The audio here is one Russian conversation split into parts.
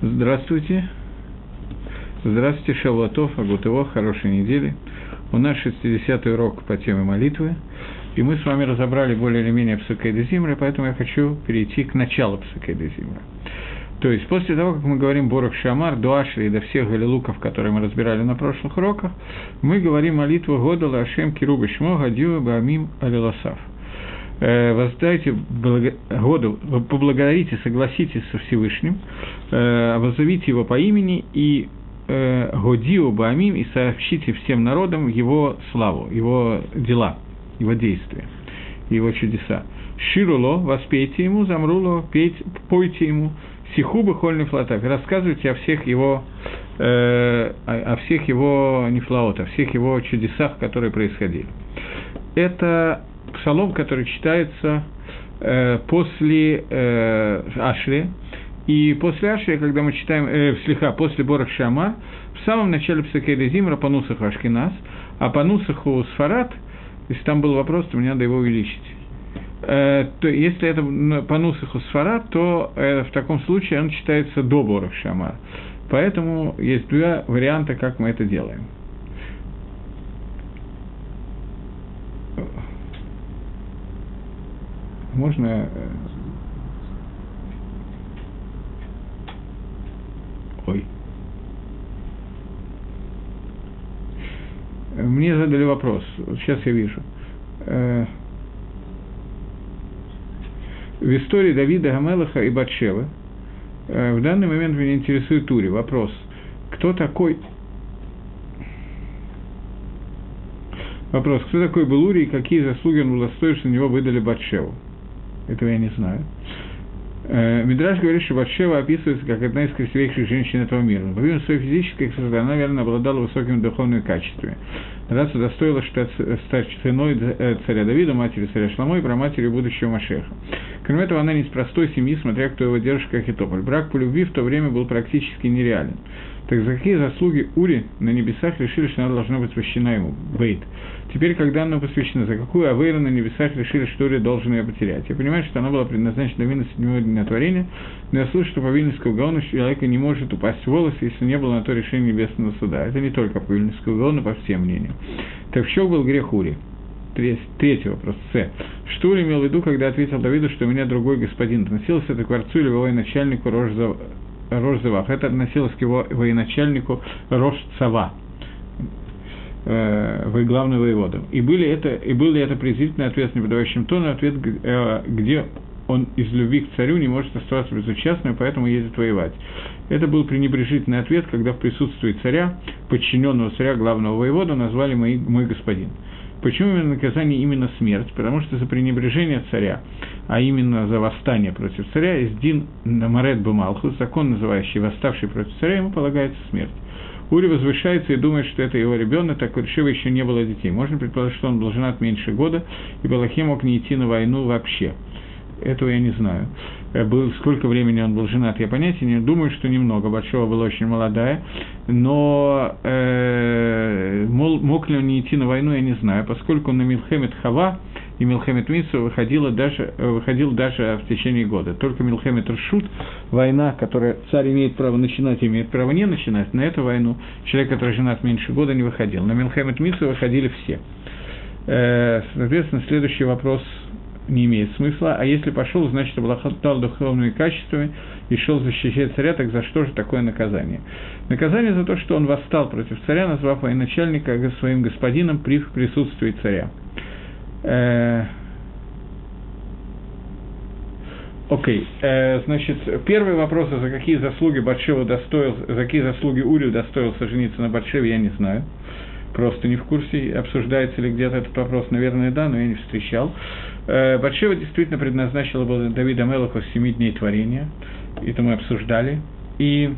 Здравствуйте. Здравствуйте, Шавлатов, Агутыво, хорошей недели. У нас 60-й урок по теме молитвы, и мы с вами разобрали более или менее Псакейда Зимра, поэтому я хочу перейти к началу Псакейда Зимра. То есть, после того, как мы говорим Борох Шамар, Дуашли и до всех галилуков, которые мы разбирали на прошлых уроках, мы говорим молитву Годала Ашем Кируба Шмо Гадюа Баамим Алиласав – воздайте благо... году, поблагодарите, согласитесь со Всевышним, э, воззовите его по имени и э, Годио Баамим и сообщите всем народам его славу, его дела, его действия, его чудеса. Шируло, воспейте ему, замруло, пейте, пойте ему, сихубы хольный флотак, рассказывайте о всех его э, о всех его нефлаот, о всех его чудесах, которые происходили. Это псалом, который читается э, после э, Ашри, и после Ашри, когда мы читаем, э, слегка, после Борах Шама, в самом начале Псакейда Зимра по Нусаху Ашкинас, а по Нусаху Сфарат, если там был вопрос, то мне надо его увеличить. Э, то если это по Нусаху Сфарат, то э, в таком случае он читается до Борах Шама. Поэтому есть два варианта, как мы это делаем. Можно э, Ой. Мне задали вопрос, сейчас я вижу. Э, в истории Давида Гамелаха и Батшевы э, в данный момент меня интересует Тури. Вопрос, кто такой Вопрос, кто такой был Ури и какие заслуги он удостоил, что на него выдали Батшеву? Этого я не знаю. Э, Мидраж говорит, что Батшева описывается как одна из красивейших женщин этого мира. Помимо своей физической красоты, она, наверное, обладала высокими духовными качествами. Раз удостоила стать ценой э, царя Давида, матери царя Шламо и проматерью будущего Машеха. Кроме этого, она не из простой семьи, смотря кто его держит, как и тополь. Брак по любви в то время был практически нереален. Так за какие заслуги Ури на небесах решили, что она должна быть посвящена ему? Бейт. Теперь, когда она посвящена, за какую Авейру на небесах решили, что Ури должен ее потерять? Я понимаю, что она была предназначена для седьмого дня творения, но я слышу, что по Вильнюсскому Гаону человека не может упасть в волосы, если не было на то решения небесного суда. Это не только по Вильнюсскому Гаону, по всем мнениям. Так в чем был грех Ури? Третий вопрос, С. Что Ури имел в виду, когда ответил Давиду, что у меня другой господин? Относился это к варцу или военачальнику Рожза Рожзевах. Это относилось к его военачальнику Рожцава, э, вы главный воевода. И, были это, и был ли это презрительный ответ с неподавающим тоном, ответ, э, где он из любви к царю не может оставаться безучастным, поэтому едет воевать. Это был пренебрежительный ответ, когда в присутствии царя, подчиненного царя главного воевода, назвали мой, мой господин. Почему именно наказание именно смерть? Потому что за пренебрежение царя, а именно за восстание против царя, из Дин Намарет Бумалху, закон, называющий восставший против царя, ему полагается смерть. Ури возвышается и думает, что это его ребенок, так у Решива еще не было детей. Можно предположить, что он был женат меньше года, и Балахим мог не идти на войну вообще. Этого я не знаю. Э, был, сколько времени он был женат, я понятия не думаю, что немного. Большого была очень молодая. Но э, мол, мог ли он не идти на войну, я не знаю. Поскольку на Милхемет Хава и Милхемет Митсу выходила даже, выходил даже в течение года. Только Милхемет Ршут, война, которая царь имеет право начинать, имеет право не начинать, на эту войну человек, который женат меньше года, не выходил. На Милхемет Митсу выходили все. Э, соответственно, следующий вопрос – не имеет смысла, а если пошел, значит, обладал духовными качествами и шел защищать царя, так за что же такое наказание? Наказание за то, что он восстал против царя, назвав военачальника своим господином при присутствии царя. Э, окей, okay. э, значит, первый вопрос, за какие заслуги Батшева достоил, за какие заслуги Урию достоился жениться на Батшеве, я не знаю просто не в курсе, обсуждается ли где-то этот вопрос, наверное, да, но я не встречал. Э, Батшева действительно предназначила была Давида Мелаха семи дней творения, это мы обсуждали, и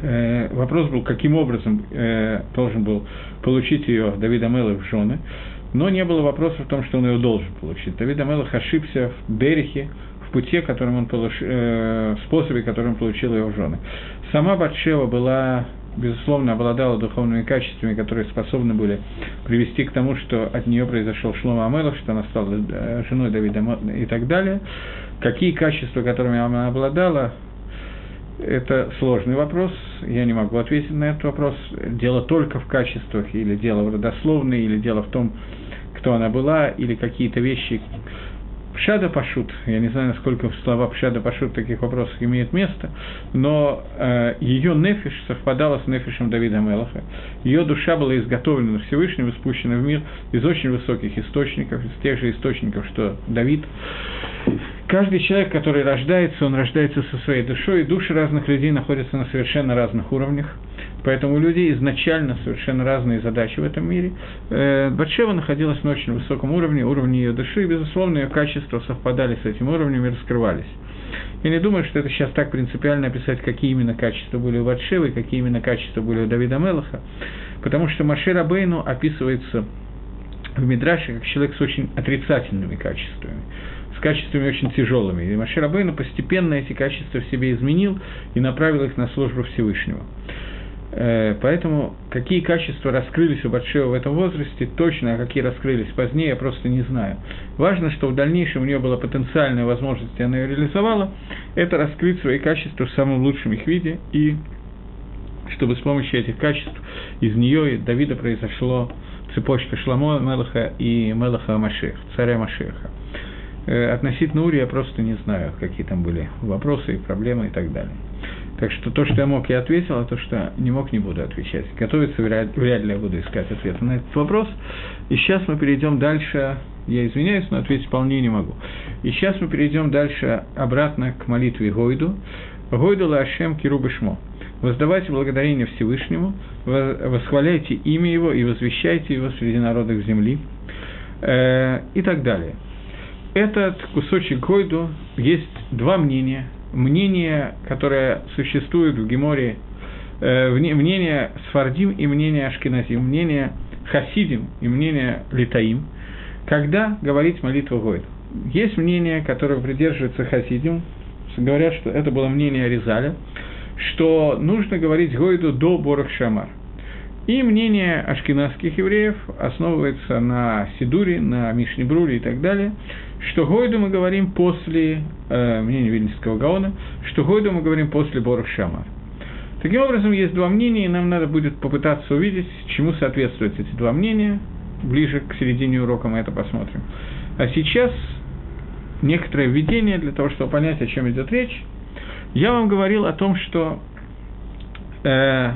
э, вопрос был, каким образом э, должен был получить ее Давид Амелах в жены, но не было вопроса в том, что он ее должен получить. Давид Амелах ошибся в Берехе, в пути, которым он получ... э, способе, которым он получил ее в жены. Сама Батшева была безусловно, обладала духовными качествами, которые способны были привести к тому, что от нее произошел Шлома Амелов, что она стала э, женой Давида и так далее. Какие качества, которыми она обладала, Это сложный вопрос, я не могу ответить на этот вопрос. Дело только в качествах, или дело в родословной, или дело в том, кто она была, или какие-то вещи, Пшада Пашут, я не знаю, насколько слова Пшада Пашут в таких вопросах имеют место, но э, ее нефиш совпадала с нефишем Давида Мелаха. Ее душа была изготовлена Всевышним и спущена в мир из очень высоких источников, из тех же источников, что Давид. Каждый человек, который рождается, он рождается со своей душой, и души разных людей находятся на совершенно разных уровнях. Поэтому у людей изначально совершенно разные задачи в этом мире. Э, Батшева находилась на очень высоком уровне, уровне ее души, и, безусловно, ее качества совпадали с этим уровнем и раскрывались. Я не думаю, что это сейчас так принципиально описать, какие именно качества были у Батшевы, какие именно качества были у Давида Мелаха, потому что Машир Абейну описывается в Мидраше как человек с очень отрицательными качествами с качествами очень тяжелыми. И Машир Абейну постепенно эти качества в себе изменил и направил их на службу Всевышнего. Э, поэтому какие качества раскрылись у Батшева в этом возрасте, точно, а какие раскрылись позднее, я просто не знаю. Важно, что в дальнейшем у нее была потенциальная возможность, и она ее реализовала, это раскрыть свои качества в самом лучшем их виде, и чтобы с помощью этих качеств из нее и Давида произошло цепочка Шламо Мелаха и Мелаха Машех, царя Машеха. Э, относительно Ури я просто не знаю, какие там были вопросы и проблемы и так далее. Так что то, что я мог, я ответил, а то, что не мог, не буду отвечать. Готовиться вряд, вряд ли я буду искать ответ на этот вопрос. И сейчас мы перейдем дальше. Я извиняюсь, но ответить вполне не могу. И сейчас мы перейдем дальше обратно к молитве Гойду. Гойду Лашем Кирубышмо. Воздавайте благодарение Всевышнему, восхваляйте имя Его и возвещайте Его среди народов земли э, и так далее. Этот кусочек Гойду есть два мнения – мнение, которое существует в Геморе, э, мнение Сфардим и мнение Ашкеназим, мнение Хасидим и мнение Литаим, когда говорить молитву Гойд. Есть мнение, которое придерживается Хасидим, говорят, что это было мнение Аризаля, что нужно говорить Гойду до Борах Шамар. И мнение ашкенадских евреев основывается на Сидуре, на Мишнебруле и так далее, что Гойду мы говорим после, э, мнения Вильнинского Гаона, что Гойду мы говорим после Борох Шамар. Таким образом, есть два мнения, и нам надо будет попытаться увидеть, чему соответствуют эти два мнения. Ближе к середине урока мы это посмотрим. А сейчас некоторое введение для того, чтобы понять, о чем идет речь. Я вам говорил о том, что э,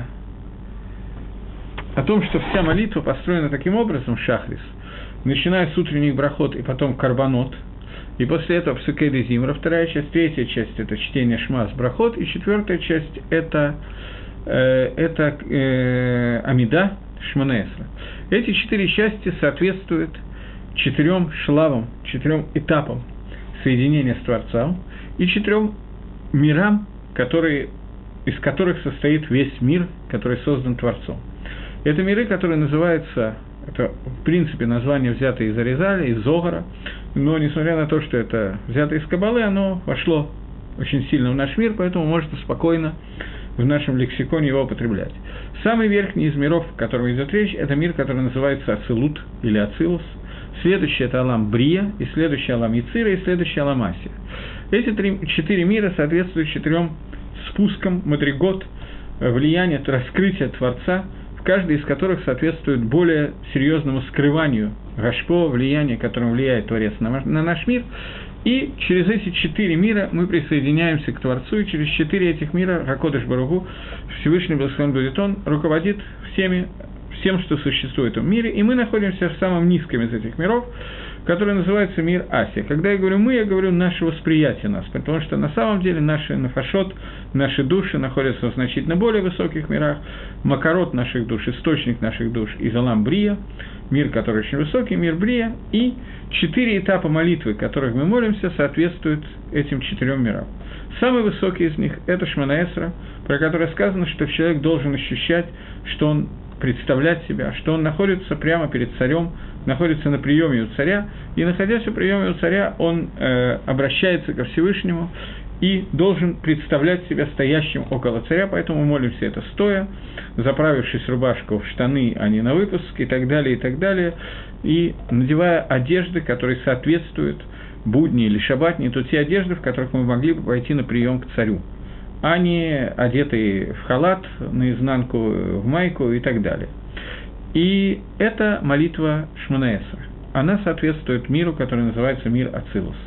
о том, что вся молитва построена таким образом, шахрис, начиная с утренних брахот и потом карбонот, и после этого псукейды зимра, вторая часть, третья часть – это чтение шмас брахот, и четвертая часть – это, э, это э, амида шманесра. Эти четыре части соответствуют четырем шлавам, четырем этапам соединения с Творцом и четырем мирам, которые, из которых состоит весь мир, который создан Творцом. Это миры, которые называются, это в принципе название взято из Аризаля, из Зогара, но несмотря на то, что это взято из Кабалы, оно вошло очень сильно в наш мир, поэтому можно спокойно в нашем лексиконе его употреблять. Самый верхний из миров, о котором идет речь, это мир, который называется Ацилут или Ацилус. Следующий – это Алам Брия, и следующий – Алам Яцира, и следующий – Алам Асия. Эти три, четыре мира соответствуют четырем спускам, мадригот, влияния, раскрытия Творца – каждый из которых соответствует более серьезному скрыванию Гашпо, влияния, которым влияет Творец на, на наш мир. И через эти четыре мира мы присоединяемся к Творцу, и через четыре этих мира Хакодыш Баругу, Всевышний Благословен будет Он, руководит всеми, всем, что существует в мире, и мы находимся в самом низком из этих миров, который называется мир Асия. Когда я говорю «мы», я говорю «наше восприятие нас», потому что на самом деле наши нафашот, наши души находятся в значительно более высоких мирах. Макарот наших душ, источник наших душ из Брия, мир, который очень высокий, мир Брия, и четыре этапа молитвы, которых мы молимся, соответствуют этим четырем мирам. Самый высокий из них – это Шманаэсра, про который сказано, что человек должен ощущать, что он представлять себя, что он находится прямо перед царем, находится на приеме у царя, и находясь у приеме у царя, он э, обращается ко Всевышнему и должен представлять себя стоящим около царя, поэтому молимся это стоя, заправившись рубашку в штаны, а не на выпуск, и так далее, и так далее, и надевая одежды, которые соответствуют будни или шабатни, то те одежды, в которых мы могли бы пойти на прием к царю. А не одетый в халат, наизнанку, в майку и так далее. И это молитва Шманаэсра. Она соответствует миру, который называется мир Ацилус.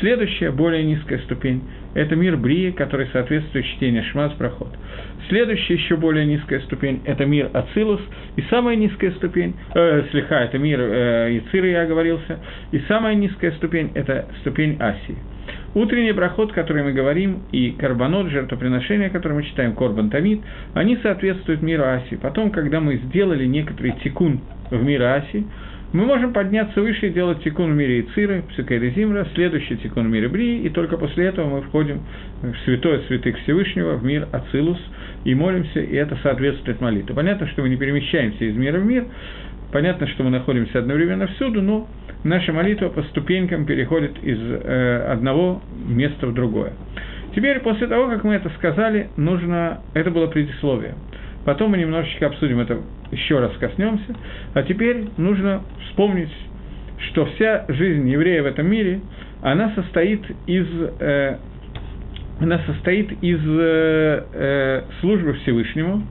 Следующая, более низкая ступень – это мир Брии, который соответствует чтению Шмаз Проход. Следующая, еще более низкая ступень – это мир Ацилус. И самая низкая ступень, э, слегка, это мир э, Ициры, я оговорился. И самая низкая ступень – это ступень Асии. Утренний проход, который мы говорим, и карбонот, жертвоприношение, которое мы читаем, корбан тамид, они соответствуют миру Аси. Потом, когда мы сделали некоторый тикун в мире Аси, мы можем подняться выше и делать тикун в мире Ициры, Псикайда Зимра, следующий тикун в мире Брии, и только после этого мы входим в святое святых Всевышнего, в мир Ацилус, и молимся, и это соответствует молитве. Понятно, что мы не перемещаемся из мира в мир, понятно, что мы находимся одновременно всюду, но наша молитва по ступенькам переходит из э, одного места в другое. Теперь, после того, как мы это сказали, нужно... Это было предисловие. Потом мы немножечко обсудим это, еще раз коснемся. А теперь нужно вспомнить, что вся жизнь еврея в этом мире, она состоит из, э, она состоит из э, э, службы Всевышнему,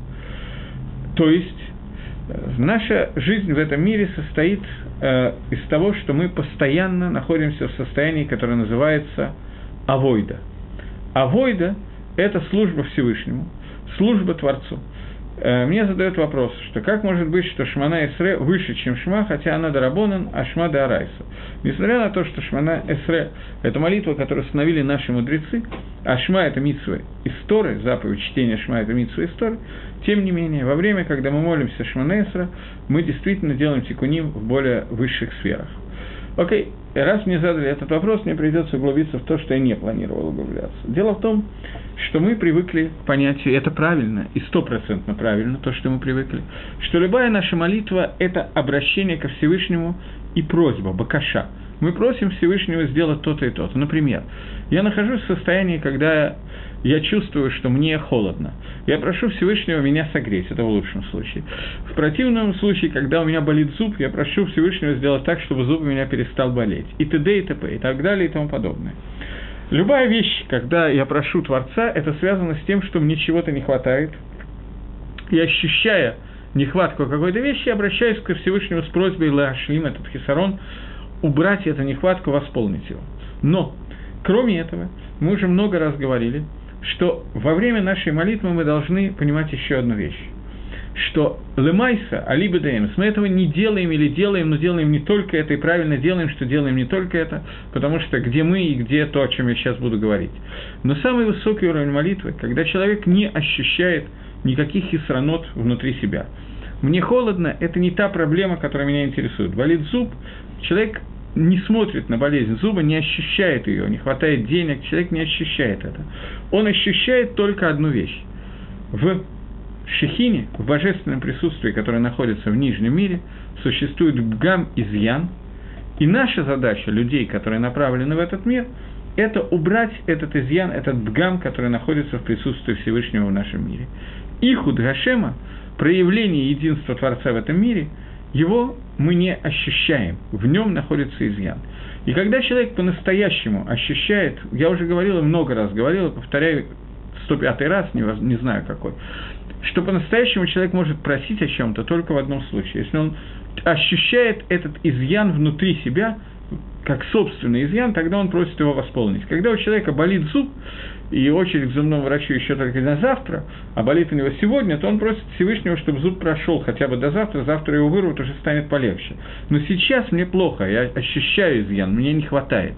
то есть наша жизнь в этом мире состоит э, из того, что мы постоянно находимся в состоянии, которое называется авойда. Авойда – это служба Всевышнему, служба Творцу. Э, мне задают вопрос, что как может быть, что Шмана Эсре выше, чем Шма, хотя она Дарабонан, а Шма Дарайса. Несмотря на то, что Шмана Эсре – это молитва, которую установили наши мудрецы, а Шма – это митсвы истории, заповедь чтения Шма – это митсвы истории, тем не менее, во время, когда мы молимся Шмана Эсре, мы действительно делаем тикуним в более высших сферах. Окей, раз мне задали этот вопрос, мне придется углубиться в то, что я не планировал углубляться. Дело в том, что мы привыкли к понятию, это правильно, и стопроцентно правильно, то, что мы привыкли, что любая наша молитва – это обращение ко Всевышнему и просьба, бакаша. Мы просим Всевышнего сделать то-то и то-то. Например, я нахожусь в состоянии, когда я чувствую, что мне холодно. Я прошу Всевышнего меня согреть, это в лучшем случае. В противном случае, когда у меня болит зуб, я прошу Всевышнего сделать так, чтобы зуб у меня перестал болеть. И т.д. и т.п. и так далее и тому подобное. Любая вещь, когда я прошу Творца, это связано с тем, что мне чего-то не хватает. И ощущая нехватку какой-то вещи, я обращаюсь к Всевышнему с просьбой Лашлим, этот хисарон, убрать эту нехватку, восполнить его. Но, кроме этого, мы уже много раз говорили, что во время нашей молитвы мы должны понимать еще одну вещь что лемайса, алиба даемс, мы этого не делаем или делаем, но делаем не только это, и правильно делаем, что делаем не только это, потому что где мы и где то, о чем я сейчас буду говорить. Но самый высокий уровень молитвы, когда человек не ощущает никаких хисранот внутри себя. Мне холодно, это не та проблема, которая меня интересует. Болит зуб, человек не смотрит на болезнь зуба, не ощущает ее, не хватает денег, человек не ощущает это. Он ощущает только одну вещь. В Шехине, в божественном присутствии, которое находится в Нижнем мире, существует бгам изъян, и наша задача людей, которые направлены в этот мир, это убрать этот изъян, этот бгам, который находится в присутствии Всевышнего в нашем мире. Ихуд Гашема, проявление единства Творца в этом мире, его мы не ощущаем, в нем находится изъян. И когда человек по-настоящему ощущает, я уже говорил много раз говорил, повторяю 105 раз, не, не знаю какой, что по-настоящему человек может просить о чем-то только в одном случае, если он ощущает этот изъян внутри себя, как собственный изъян, тогда он просит его восполнить. Когда у человека болит зуб, и очередь к зубному врачу еще только на завтра, а болит у него сегодня, то он просит Всевышнего, чтобы зуб прошел хотя бы до завтра, завтра его вырвут, уже станет полегче. Но сейчас мне плохо, я ощущаю изъян, мне не хватает.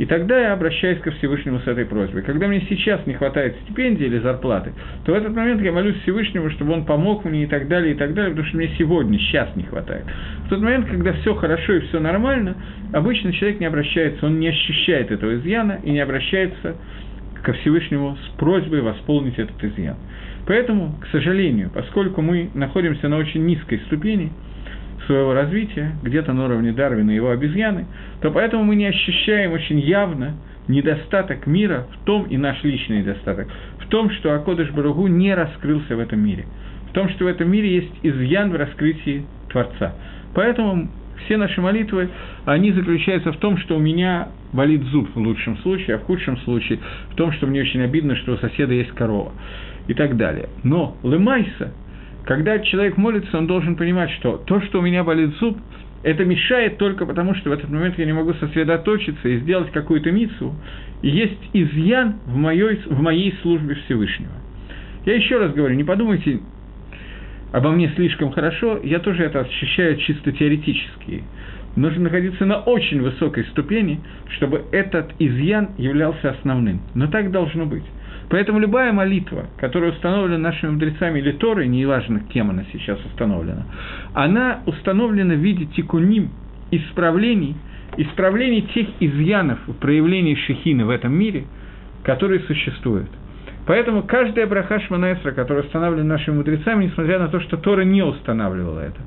И тогда я обращаюсь ко Всевышнему с этой просьбой. Когда мне сейчас не хватает стипендии или зарплаты, то в этот момент я молюсь Всевышнему, чтобы он помог мне и так далее, и так далее, потому что мне сегодня, сейчас не хватает. В тот момент, когда все хорошо и все нормально, обычно человек не обращается, он не ощущает этого изъяна и не обращается ко Всевышнему с просьбой восполнить этот изъян. Поэтому, к сожалению, поскольку мы находимся на очень низкой ступени своего развития, где-то на уровне Дарвина и его обезьяны, то поэтому мы не ощущаем очень явно недостаток мира в том, и наш личный недостаток, в том, что Акодыш Баругу не раскрылся в этом мире, в том, что в этом мире есть изъян в раскрытии Творца. Поэтому все наши молитвы, они заключаются в том, что у меня болит зуб в лучшем случае, а в худшем случае в том, что мне очень обидно, что у соседа есть корова и так далее. Но лымайса, когда человек молится, он должен понимать, что то, что у меня болит зуб, это мешает только потому, что в этот момент я не могу сосредоточиться и сделать какую-то мицу. Есть изъян в моей, в моей службе Всевышнего. Я еще раз говорю, не подумайте обо мне слишком хорошо, я тоже это ощущаю чисто теоретически. Нужно находиться на очень высокой ступени, чтобы этот изъян являлся основным. Но так должно быть. Поэтому любая молитва, которая установлена нашими мудрецами или Торой, неважно, кем она сейчас установлена, она установлена в виде тикуним, исправлений, исправлений тех изъянов в проявлении шехины в этом мире, которые существуют. Поэтому каждая браха Шманаэсра, которая установлена нашими мудрецами, несмотря на то, что Тора не устанавливала это,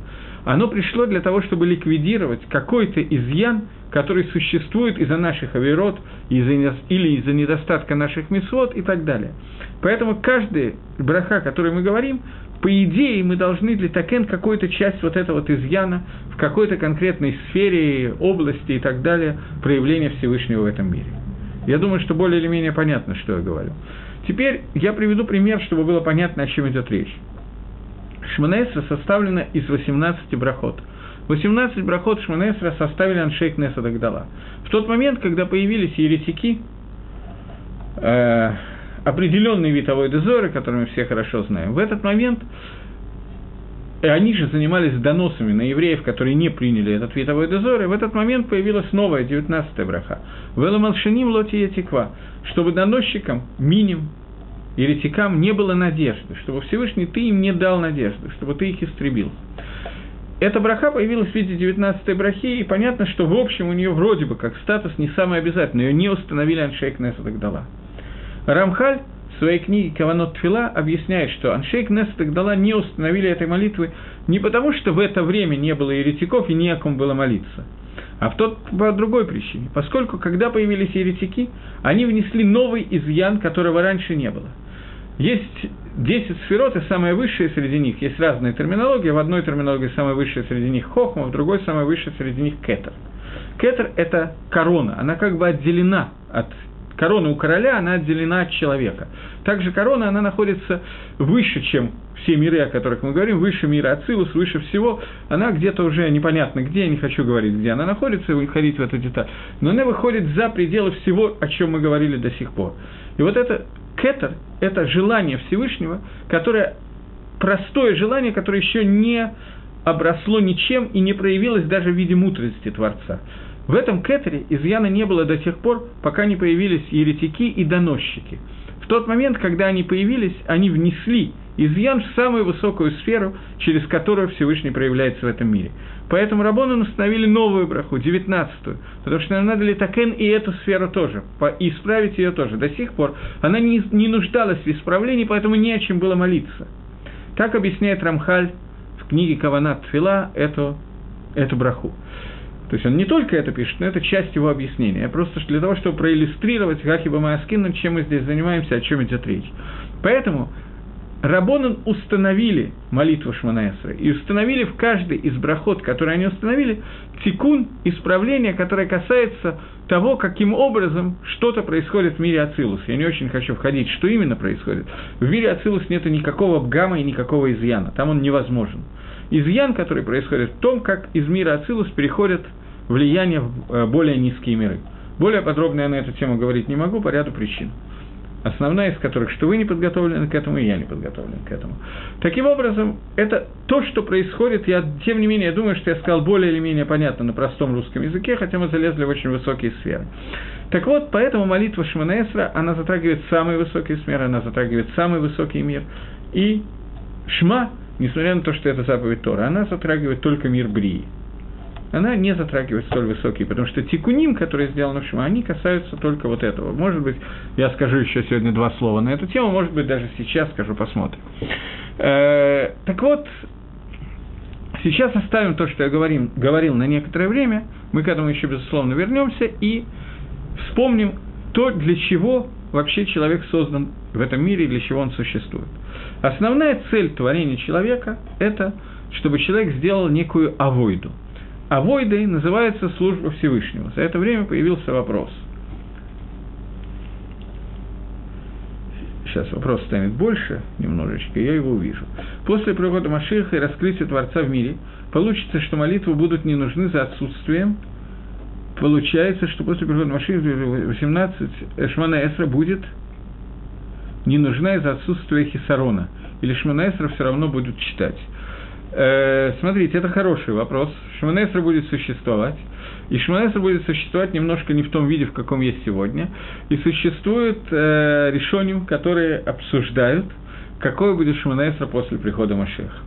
оно пришло для того, чтобы ликвидировать какой-то изъян, который существует из-за наших авирот из или из-за недостатка наших месот и так далее. Поэтому каждая браха, о которой мы говорим, по идее мы должны для такен какую-то часть вот этого вот изъяна в какой-то конкретной сфере, области и так далее проявления Всевышнего в этом мире. Я думаю, что более или менее понятно, что я говорю. Теперь я приведу пример, чтобы было понятно, о чем идет речь. Шманесра составлена из 18 брахот. 18 брахот Шманесра составили Аншейк Неса Дагдала. В тот момент, когда появились еретики, э, определенный вид Авойдезоры, который мы все хорошо знаем, в этот момент и они же занимались доносами на евреев, которые не приняли этот вид Авойдезоры, в этот момент появилась новая, 19-я браха. «Веламалшиним лоти етиква», чтобы доносчикам, миним, еретикам не было надежды, чтобы Всевышний ты им не дал надежды, чтобы ты их истребил. Эта браха появилась в виде 19-й брахи, и понятно, что в общем у нее вроде бы как статус не самый обязательный, ее не установили Аншейк Неса Дагдала. Рамхаль в своей книге «Каванот Тфила» объясняет, что Аншейк Неса Дагдала не установили этой молитвы не потому, что в это время не было еретиков и не о ком было молиться, а в тот, по другой причине. Поскольку, когда появились еретики, они внесли новый изъян, которого раньше не было – есть 10 сферот, и самая высшая среди них, есть разные терминологии, в одной терминологии самая высшая среди них хохма, в другой самая высшая среди них кетер. Кетер – это корона, она как бы отделена от корона у короля, она отделена от человека. Также корона, она находится выше, чем все миры, о которых мы говорим, выше мира Ацилус, выше всего, она где-то уже непонятно где, я не хочу говорить, где она находится, и выходить в эту деталь, но она выходит за пределы всего, о чем мы говорили до сих пор. И вот это кетер – это желание Всевышнего, которое простое желание, которое еще не обросло ничем и не проявилось даже в виде мудрости Творца. В этом кетере изъяна не было до тех пор, пока не появились еретики и доносчики. В тот момент, когда они появились, они внесли изъян в самую высокую сферу, через которую Всевышний проявляется в этом мире. Поэтому Рабону установили новую браху, девятнадцатую, потому что нам надо литакен и эту сферу тоже, и исправить ее тоже. До сих пор она не, не нуждалась в исправлении, поэтому не о чем было молиться. Так объясняет Рамхаль в книге Каванат Тфила эту, эту браху. То есть он не только это пишет, но это часть его объяснения. Просто для того, чтобы проиллюстрировать, как Ибо Маскин, чем мы здесь занимаемся, о чем идет речь. Поэтому Рабонан установили молитву Шманаэсра и установили в каждой из брахот, которые они установили, тикун, исправление, которое касается того, каким образом что-то происходит в мире Ацилус. Я не очень хочу входить, что именно происходит. В мире Ацилус нет никакого бгама и никакого изъяна, там он невозможен. Изъян, который происходит в том, как из мира Ацилус переходят влияние в э, более низкие миры. Более подробно я на эту тему говорить не могу по ряду причин основная из которых, что вы не подготовлены к этому, и я не подготовлен к этому. Таким образом, это то, что происходит, я, тем не менее, я думаю, что я сказал более или менее понятно на простом русском языке, хотя мы залезли в очень высокие сферы. Так вот, поэтому молитва Шманаэсра, она затрагивает самые высокие сферы, она затрагивает самый высокий мир, и Шма, несмотря на то, что это заповедь Тора, она затрагивает только мир Брии она не затрагивает столь высокие, потому что тикуним, которые сделаны в Шма, они касаются только вот этого. Может быть, я скажу еще сегодня два слова на эту тему, может быть, даже сейчас скажу, посмотрим. Э, так вот, сейчас оставим то, что я говорим, говорил на некоторое время, мы к этому еще, безусловно, вернемся и вспомним то, для чего вообще человек создан в этом мире и для чего он существует. Основная цель творения человека – это чтобы человек сделал некую авойду – авойдой называется служба Всевышнего. За это время появился вопрос. Сейчас вопрос станет больше немножечко, я его увижу. После прихода Машиха и раскрытия Творца в мире, получится, что молитвы будут не нужны за отсутствием получается, что после прихода Машиха 18 Шмана Эсра будет не нужна из-за отсутствия Хисарона. Или Шмана Эсра все равно будут читать. Э, смотрите, это хороший вопрос. Шманесра будет существовать. И Шманесра будет существовать немножко не в том виде, в каком есть сегодня. И существуют э, решения, которые обсуждают, какой будет Шманесра после прихода Машеха.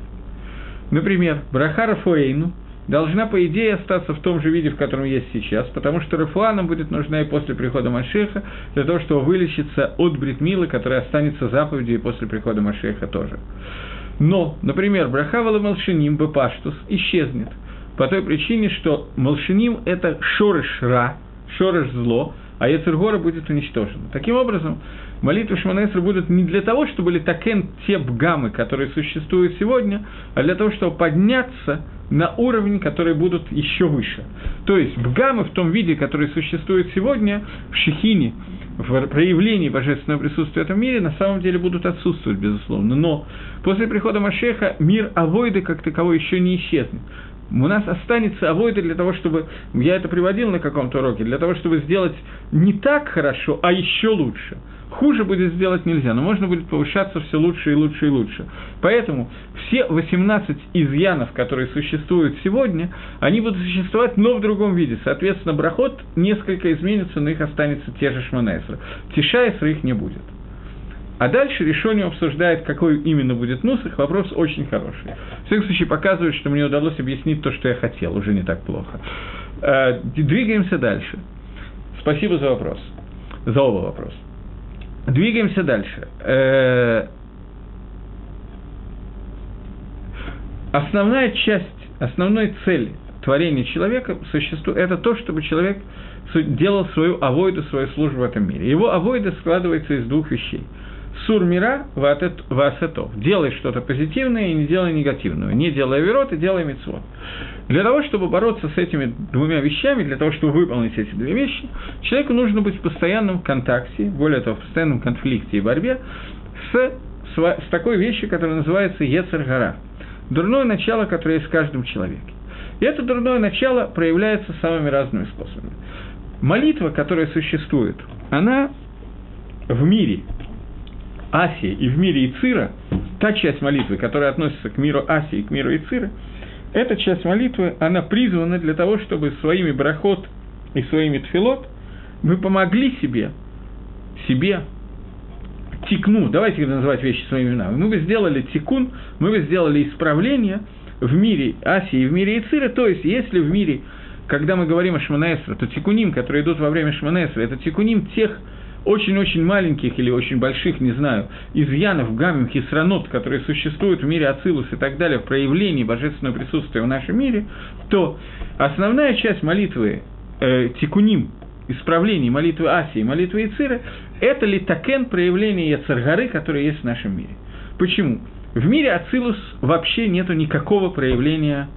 Например, Брахара Фуэйну – должна, по идее, остаться в том же виде, в котором есть сейчас, потому что Рафуа нам будет нужна и после прихода Машеха, для того, чтобы вылечиться от Бритмилы, которая останется заповедью и после прихода Машеха тоже. Но, например, Брахавала Малшиним Бепаштус исчезнет, по той причине, что Малшиним – это шорыш Ра, шорыш зло, а Ецергора будет уничтожен. Таким образом, молитвы Шманесра будут не для того, чтобы были те бгамы, которые существуют сегодня, а для того, чтобы подняться на уровень, которые будут еще выше. То есть бгамы в том виде, который существует сегодня, в Шехине, в проявлении божественного присутствия в этом мире, на самом деле будут отсутствовать, безусловно. Но после прихода Машеха мир Авойды как таковой еще не исчезнет у нас останется авойда для того, чтобы, я это приводил на каком-то уроке, для того, чтобы сделать не так хорошо, а еще лучше. Хуже будет сделать нельзя, но можно будет повышаться все лучше и лучше и лучше. Поэтому все 18 изъянов, которые существуют сегодня, они будут существовать, но в другом виде. Соответственно, брахот несколько изменится, но их останется те же шманесры. Тишайсра их не будет. А дальше решение обсуждает, какой именно будет нусах, вопрос очень хороший. В всяком случае, показывает, что мне удалось объяснить то, что я хотел, уже не так плохо. Э, двигаемся дальше. Спасибо за вопрос, за оба вопроса. Двигаемся дальше. Э, основная часть, основной цель творения человека существует, это то, чтобы человек делал свою авойду, свою службу в этом мире. Его авойда складывается из двух вещей – Сур мира васетов. Делай что-то позитивное и не делай негативного. Не делай верот и делай мецвод. Для того, чтобы бороться с этими двумя вещами, для того, чтобы выполнить эти две вещи, человеку нужно быть в постоянном контакте, более того, в постоянном конфликте и борьбе с, с, с такой вещью, которая называется Ецаргара. Дурное начало, которое есть в каждом человеке. И это дурное начало проявляется самыми разными способами. Молитва, которая существует, она в мире Асии и в мире Ицира, та часть молитвы, которая относится к миру Асии и к миру Ицира, эта часть молитвы, она призвана для того, чтобы своими брахот и своими тфилот мы помогли себе, себе тикну, давайте называть вещи своими именами, мы бы сделали тикун, мы бы сделали исправление в мире Асии и в мире Ицира, то есть если в мире, когда мы говорим о Шманаэсре, то тикуним, которые идут во время Шманаэсра, это тикуним тех очень-очень маленьких или очень больших, не знаю, изъянов, гамим, хисранот, которые существуют в мире Ацилус и так далее, в проявлении божественного присутствия в нашем мире, то основная часть молитвы э, тикуним, исправлений молитвы Асии, молитвы Ицира, это ли такен проявление Яцергары, которое есть в нашем мире. Почему? В мире Ацилус вообще нету никакого проявления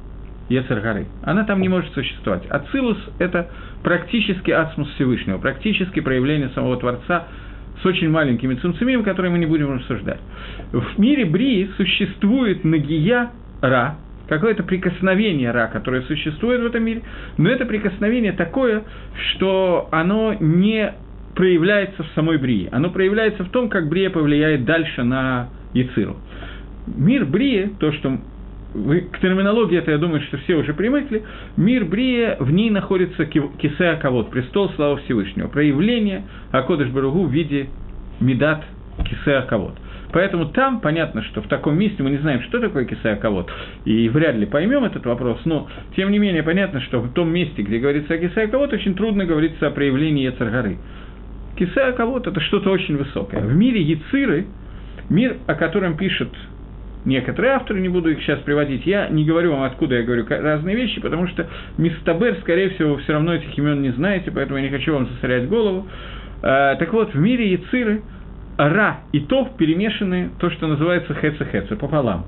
Ецаргары. Она там не может существовать. Ацилус – это практически ацмус Всевышнего, практически проявление самого Творца с очень маленькими цунцемим, которые мы не будем обсуждать. В мире Брии существует нагия Ра, какое-то прикосновение Ра, которое существует в этом мире, но это прикосновение такое, что оно не проявляется в самой Брии. Оно проявляется в том, как Брия повлияет дальше на Яциру. Мир Брии, то, что к терминологии это, я думаю, что все уже привыкли, мир Брия, в ней находится кисея кавод, престол славы Всевышнего, проявление Акодыш Баругу в виде медат кисея кавод. Поэтому там понятно, что в таком месте мы не знаем, что такое кисея кавод, и вряд ли поймем этот вопрос, но тем не менее понятно, что в том месте, где говорится о кисея кавод, очень трудно говорится о проявлении Ецаргары. Кисея кавод – это что-то очень высокое. В мире Яциры, мир, о котором пишет некоторые авторы, не буду их сейчас приводить, я не говорю вам, откуда я говорю разные вещи, потому что Мистабер, скорее всего, вы все равно этих имен не знаете, поэтому я не хочу вам засорять голову. А, так вот, в мире Яциры Ра и Тов перемешаны то, что называется хеца-хеца, пополам.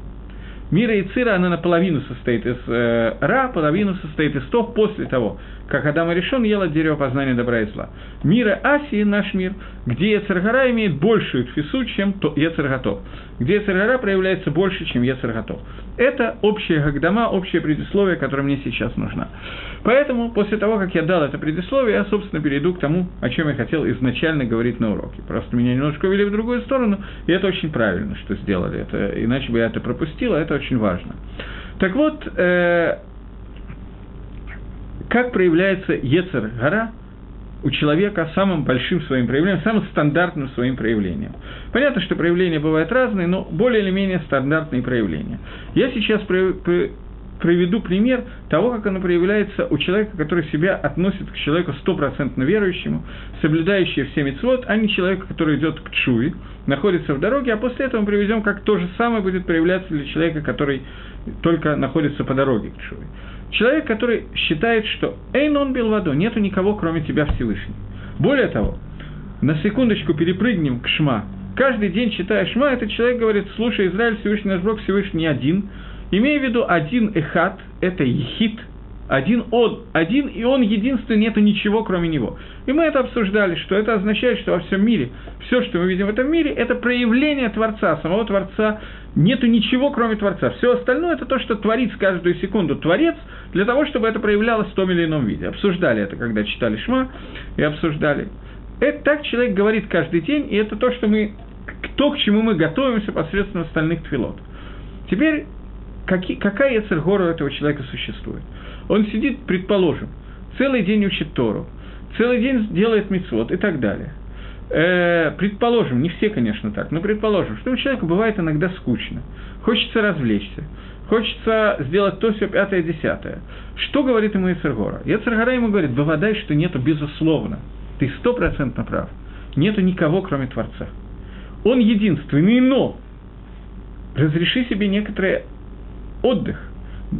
Мира и Цира, она наполовину состоит из э, Ра, половину состоит из Тов после того, как Адам решен ел от познания добра и зла. Мира Асии, наш мир, где Ецаргара имеет большую тфису, чем Ецарготов. Где Ецаргара проявляется больше, чем Ецарготов. Это общее Гагдама, общее предисловие, которое мне сейчас нужно. Поэтому, после того, как я дал это предисловие, я, собственно, перейду к тому, о чем я хотел изначально говорить на уроке. Просто меня немножко увели в другую сторону, и это очень правильно, что сделали это, иначе бы я это пропустил, а это очень важно. Так вот, э, как проявляется Ецер Гора у человека самым большим своим проявлением, самым стандартным своим проявлением. Понятно, что проявления бывают разные, но более или менее стандартные проявления. Я сейчас приведу пример того, как оно проявляется у человека, который себя относит к человеку стопроцентно верующему, соблюдающему все мецвод, а не человека, который идет к чуи, находится в дороге, а после этого мы приведем, как то же самое будет проявляться для человека, который только находится по дороге к чуи. Человек, который считает, что «Эйнон Белвадо» нету никого, кроме тебя Всевышний. Более того, на секундочку перепрыгнем к Шма. Каждый день, читая Шма, этот человек говорит, слушай, Израиль, Всевышний наш Бог, Всевышний один. Имея в виду один эхат, это ехит, один он, один, и он единственный, нету ничего, кроме него. И мы это обсуждали, что это означает, что во всем мире, все, что мы видим в этом мире, это проявление Творца, самого Творца, нету ничего, кроме Творца. Все остальное – это то, что творит каждую секунду Творец, для того, чтобы это проявлялось в том или ином виде. Обсуждали это, когда читали Шма, и обсуждали. Это так человек говорит каждый день, и это то, что мы, то, к чему мы готовимся посредством остальных твилот. Теперь, какие, какая яцергора у этого человека существует? Он сидит, предположим, целый день учит Тору, целый день делает мицвод и так далее. Э, предположим, не все, конечно, так, но предположим, что у человека бывает иногда скучно, хочется развлечься, хочется сделать то, все пятое, десятое. Что говорит ему Ецергора? Ецергора ему говорит, выводай, что нету безусловно, ты стопроцентно прав, нету никого, кроме Творца. Он единственный, но разреши себе некоторый отдых,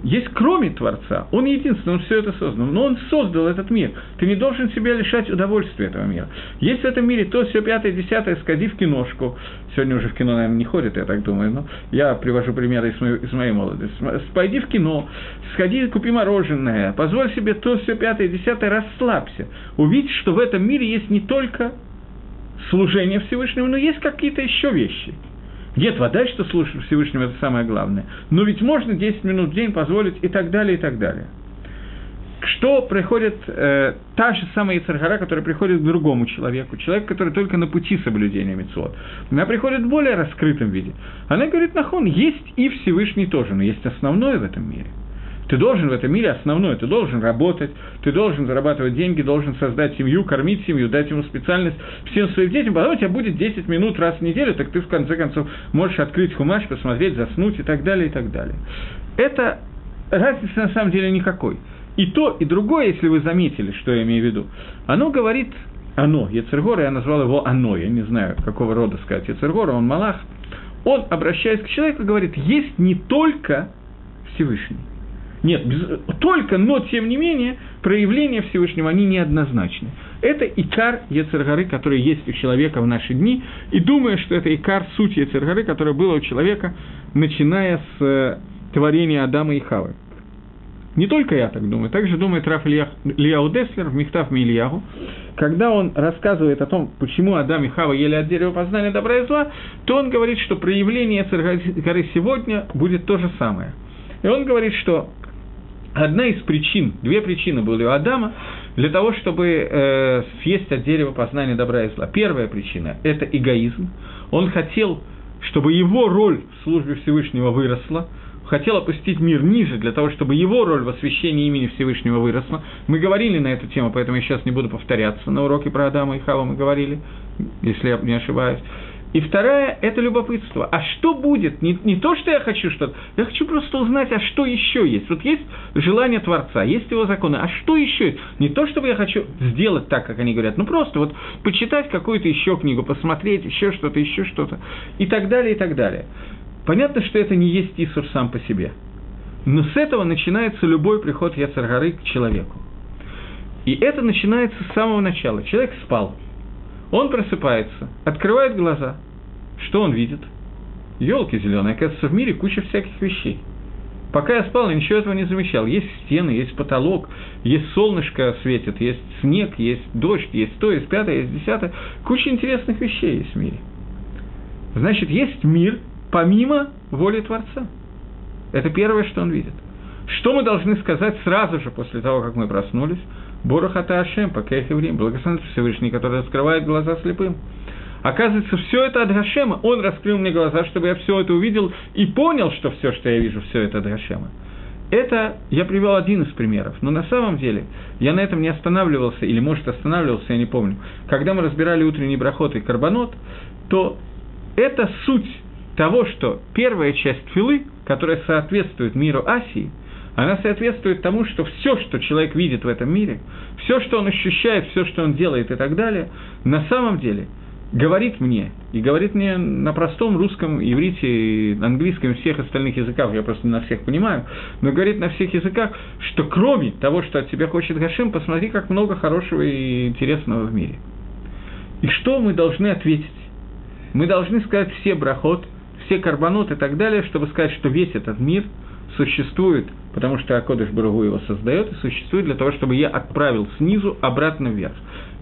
есть кроме Творца. Он единственный, он все это создал. Но он создал этот мир. Ты не должен себя лишать удовольствия этого мира. Есть в этом мире то, все пятое, десятое, сходи в киношку. Сегодня уже в кино, наверное, не ходят, я так думаю, но я привожу примеры из моей, из моей молодости. Пойди в кино, сходи, купи мороженое, позволь себе то, все пятое, десятое, расслабься. Увидь, что в этом мире есть не только служение Всевышнему, но есть какие-то еще вещи – нет, вода, что слушать Всевышнего, это самое главное. Но ведь можно 10 минут в день позволить и так далее, и так далее. Что приходит э, та же самая Ицаргара, которая приходит к другому человеку, человек, который только на пути соблюдения мецвод. Она приходит в более раскрытом виде. Она говорит, нахон, есть и Всевышний тоже, но есть основное в этом мире – ты должен в этом мире основное, ты должен работать, ты должен зарабатывать деньги, должен создать семью, кормить семью, дать ему специальность всем своим детям, потом у тебя будет 10 минут раз в неделю, так ты в конце концов можешь открыть хумаш, посмотреть, заснуть и так далее, и так далее. Это разницы на самом деле никакой. И то, и другое, если вы заметили, что я имею в виду, оно говорит, оно, Ецергора, я назвал его оно, я не знаю, какого рода сказать Ецергора, он Малах, он, обращаясь к человеку, говорит, есть не только Всевышний. Нет, без, только, но тем не менее, проявления Всевышнего, они неоднозначны. Это икар Ецергары, который есть у человека в наши дни, и думаю, что это икар, суть Ецергары, которая была у человека, начиная с э, творения Адама и Хавы. Не только я так думаю, также думает Раф Ильяу Деслер в Михтав Мильягу, когда он рассказывает о том, почему Адам и Хава ели от дерева познания добра и зла, то он говорит, что проявление горы сегодня будет то же самое. И он говорит, что Одна из причин, две причины были у Адама для того, чтобы э, съесть от дерева познания добра и зла. Первая причина – это эгоизм. Он хотел, чтобы его роль в службе Всевышнего выросла, хотел опустить мир ниже для того, чтобы его роль в освящении имени Всевышнего выросла. Мы говорили на эту тему, поэтому я сейчас не буду повторяться. На уроке про Адама и Хава мы говорили, если я не ошибаюсь. И вторая – это любопытство. А что будет? Не, не то, что я хочу что-то, я хочу просто узнать, а что еще есть. Вот есть желание Творца, есть его законы, а что еще есть? Не то, чтобы я хочу сделать так, как они говорят, ну просто вот почитать какую-то еще книгу, посмотреть еще что-то, еще что-то, и так далее, и так далее. Понятно, что это не есть Исур сам по себе. Но с этого начинается любой приход Яцергары к человеку. И это начинается с самого начала. Человек спал – он просыпается, открывает глаза. Что он видит? елки зеленые, оказывается, в мире куча всяких вещей. Пока я спал, я ничего этого не замечал. Есть стены, есть потолок, есть солнышко светит, есть снег, есть дождь, есть то, есть пятое, есть десятое. Куча интересных вещей есть в мире. Значит, есть мир помимо воли Творца. Это первое, что он видит. Что мы должны сказать сразу же после того, как мы проснулись? Борохата Ашем, пока их евреем, благословен Всевышний, который раскрывает глаза слепым. Оказывается, все это от Гашема. Он раскрыл мне глаза, чтобы я все это увидел и понял, что все, что я вижу, все это от Гашема. Это я привел один из примеров, но на самом деле я на этом не останавливался, или, может, останавливался, я не помню. Когда мы разбирали утренний брахот и карбонот, то это суть того, что первая часть филы, которая соответствует миру Асии, она соответствует тому, что все, что человек видит в этом мире, все, что он ощущает, все, что он делает и так далее, на самом деле – говорит мне, и говорит мне на простом русском, иврите, английском всех остальных языках, я просто не на всех понимаю, но говорит на всех языках, что кроме того, что от тебя хочет Гашим, посмотри, как много хорошего и интересного в мире. И что мы должны ответить? Мы должны сказать все брахот, все карбонот и так далее, чтобы сказать, что весь этот мир существует, потому что Акодыш Барагу его создает, и существует для того, чтобы я отправил снизу обратно вверх.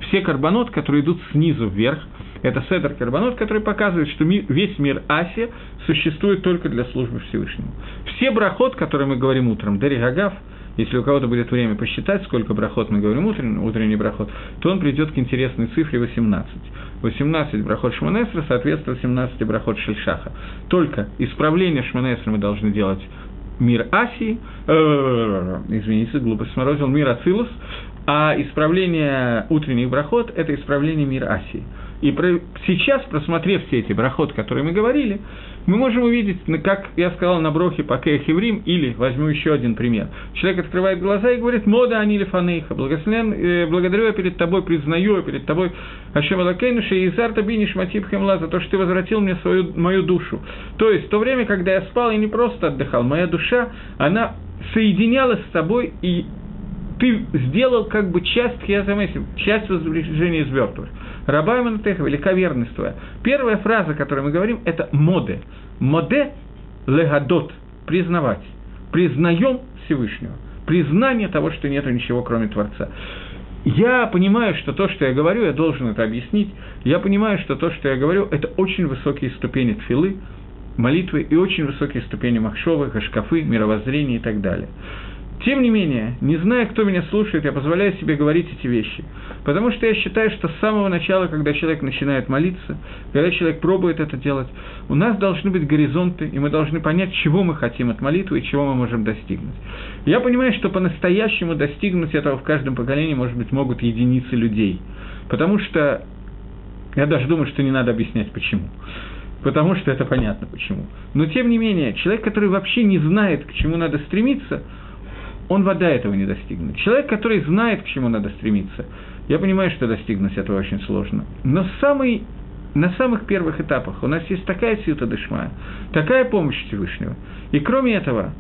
Все карбонот, которые идут снизу вверх – это Седер Карбонот, который показывает, что весь мир Асия существует только для службы Всевышнему. Все брахот, которые мы говорим утром, Дери Гагав, если у кого-то будет время посчитать, сколько брахот мы говорим утренний, утренний брахот, то он придет к интересной цифре 18. 18 брахот Шманесра соответствует 17 брахот Шельшаха. Только исправление Шманесра мы должны делать мир Асии, э, извините, глупость сморозил, мир Ацилус, а исправление утренних брахот – это исправление мира Асии. И про, сейчас, просмотрев все эти брахот, которые мы говорили, мы можем увидеть, как я сказал на брохе по Еврим, или возьму еще один пример. Человек открывает глаза и говорит, мода анили фанейха, благословен, э, благодарю я перед тобой, признаю я перед тобой, Ашем Алакейнуша и Изарта Биниш Хемла, за то, что ты возвратил мне свою, мою душу. То есть, в то время, когда я спал, я не просто отдыхал, моя душа, она соединялась с тобой и ты сделал как бы часть хиазамесим, часть возвращения из мертвых. Раба Иманатеха, велика верность твоя. Первая фраза, которую мы говорим, это моде. Моде легадот, признавать. Признаем Всевышнего. Признание того, что нет ничего, кроме Творца. Я понимаю, что то, что я говорю, я должен это объяснить. Я понимаю, что то, что я говорю, это очень высокие ступени тфилы, молитвы и очень высокие ступени махшовы, хашкафы, мировоззрения и так далее. Тем не менее, не зная, кто меня слушает, я позволяю себе говорить эти вещи. Потому что я считаю, что с самого начала, когда человек начинает молиться, когда человек пробует это делать, у нас должны быть горизонты, и мы должны понять, чего мы хотим от молитвы и чего мы можем достигнуть. Я понимаю, что по-настоящему достигнуть этого в каждом поколении, может быть, могут единицы людей. Потому что я даже думаю, что не надо объяснять, почему потому что это понятно почему. Но тем не менее, человек, который вообще не знает, к чему надо стремиться, он вода этого не достигнет. Человек, который знает, к чему надо стремиться, я понимаю, что достигнуть этого очень сложно. Но самый, на самых первых этапах у нас есть такая силта дышма, такая помощь Всевышнего. И кроме этого,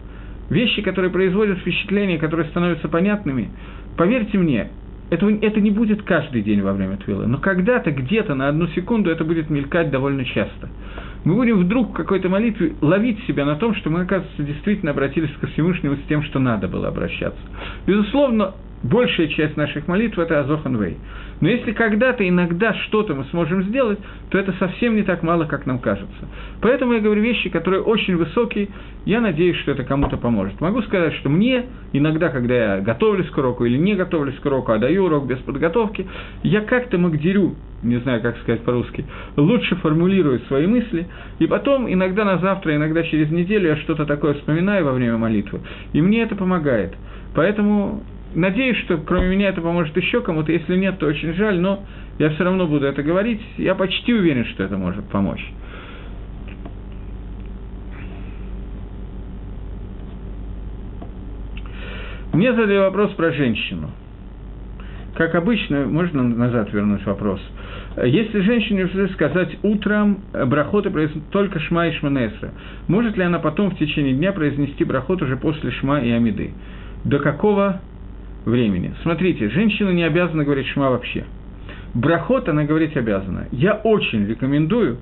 вещи, которые производят впечатление, которые становятся понятными, поверьте мне, это, это не будет каждый день во время твилы, но когда-то, где-то, на одну секунду это будет мелькать довольно часто мы будем вдруг в какой-то молитве ловить себя на том, что мы, оказывается, действительно обратились ко Всевышнему с тем, что надо было обращаться. Безусловно, большая часть наших молитв – это Азохан Вей. Но если когда-то, иногда что-то мы сможем сделать, то это совсем не так мало, как нам кажется. Поэтому я говорю вещи, которые очень высокие, я надеюсь, что это кому-то поможет. Могу сказать, что мне иногда, когда я готовлюсь к уроку или не готовлюсь к уроку, а даю урок без подготовки, я как-то магдерю, не знаю, как сказать по-русски, лучше формулирую свои мысли, и потом иногда на завтра, иногда через неделю я что-то такое вспоминаю во время молитвы, и мне это помогает. Поэтому Надеюсь, что кроме меня это поможет еще кому-то. Если нет, то очень жаль, но я все равно буду это говорить. Я почти уверен, что это может помочь. Мне задали вопрос про женщину. Как обычно, можно назад вернуть вопрос. Если женщине сказать утром брахоты только шма и шманесра, может ли она потом в течение дня произнести брахот уже после шма и амиды? До какого времени. Смотрите, женщина не обязана говорить шма вообще. Брахот она говорить обязана. Я очень рекомендую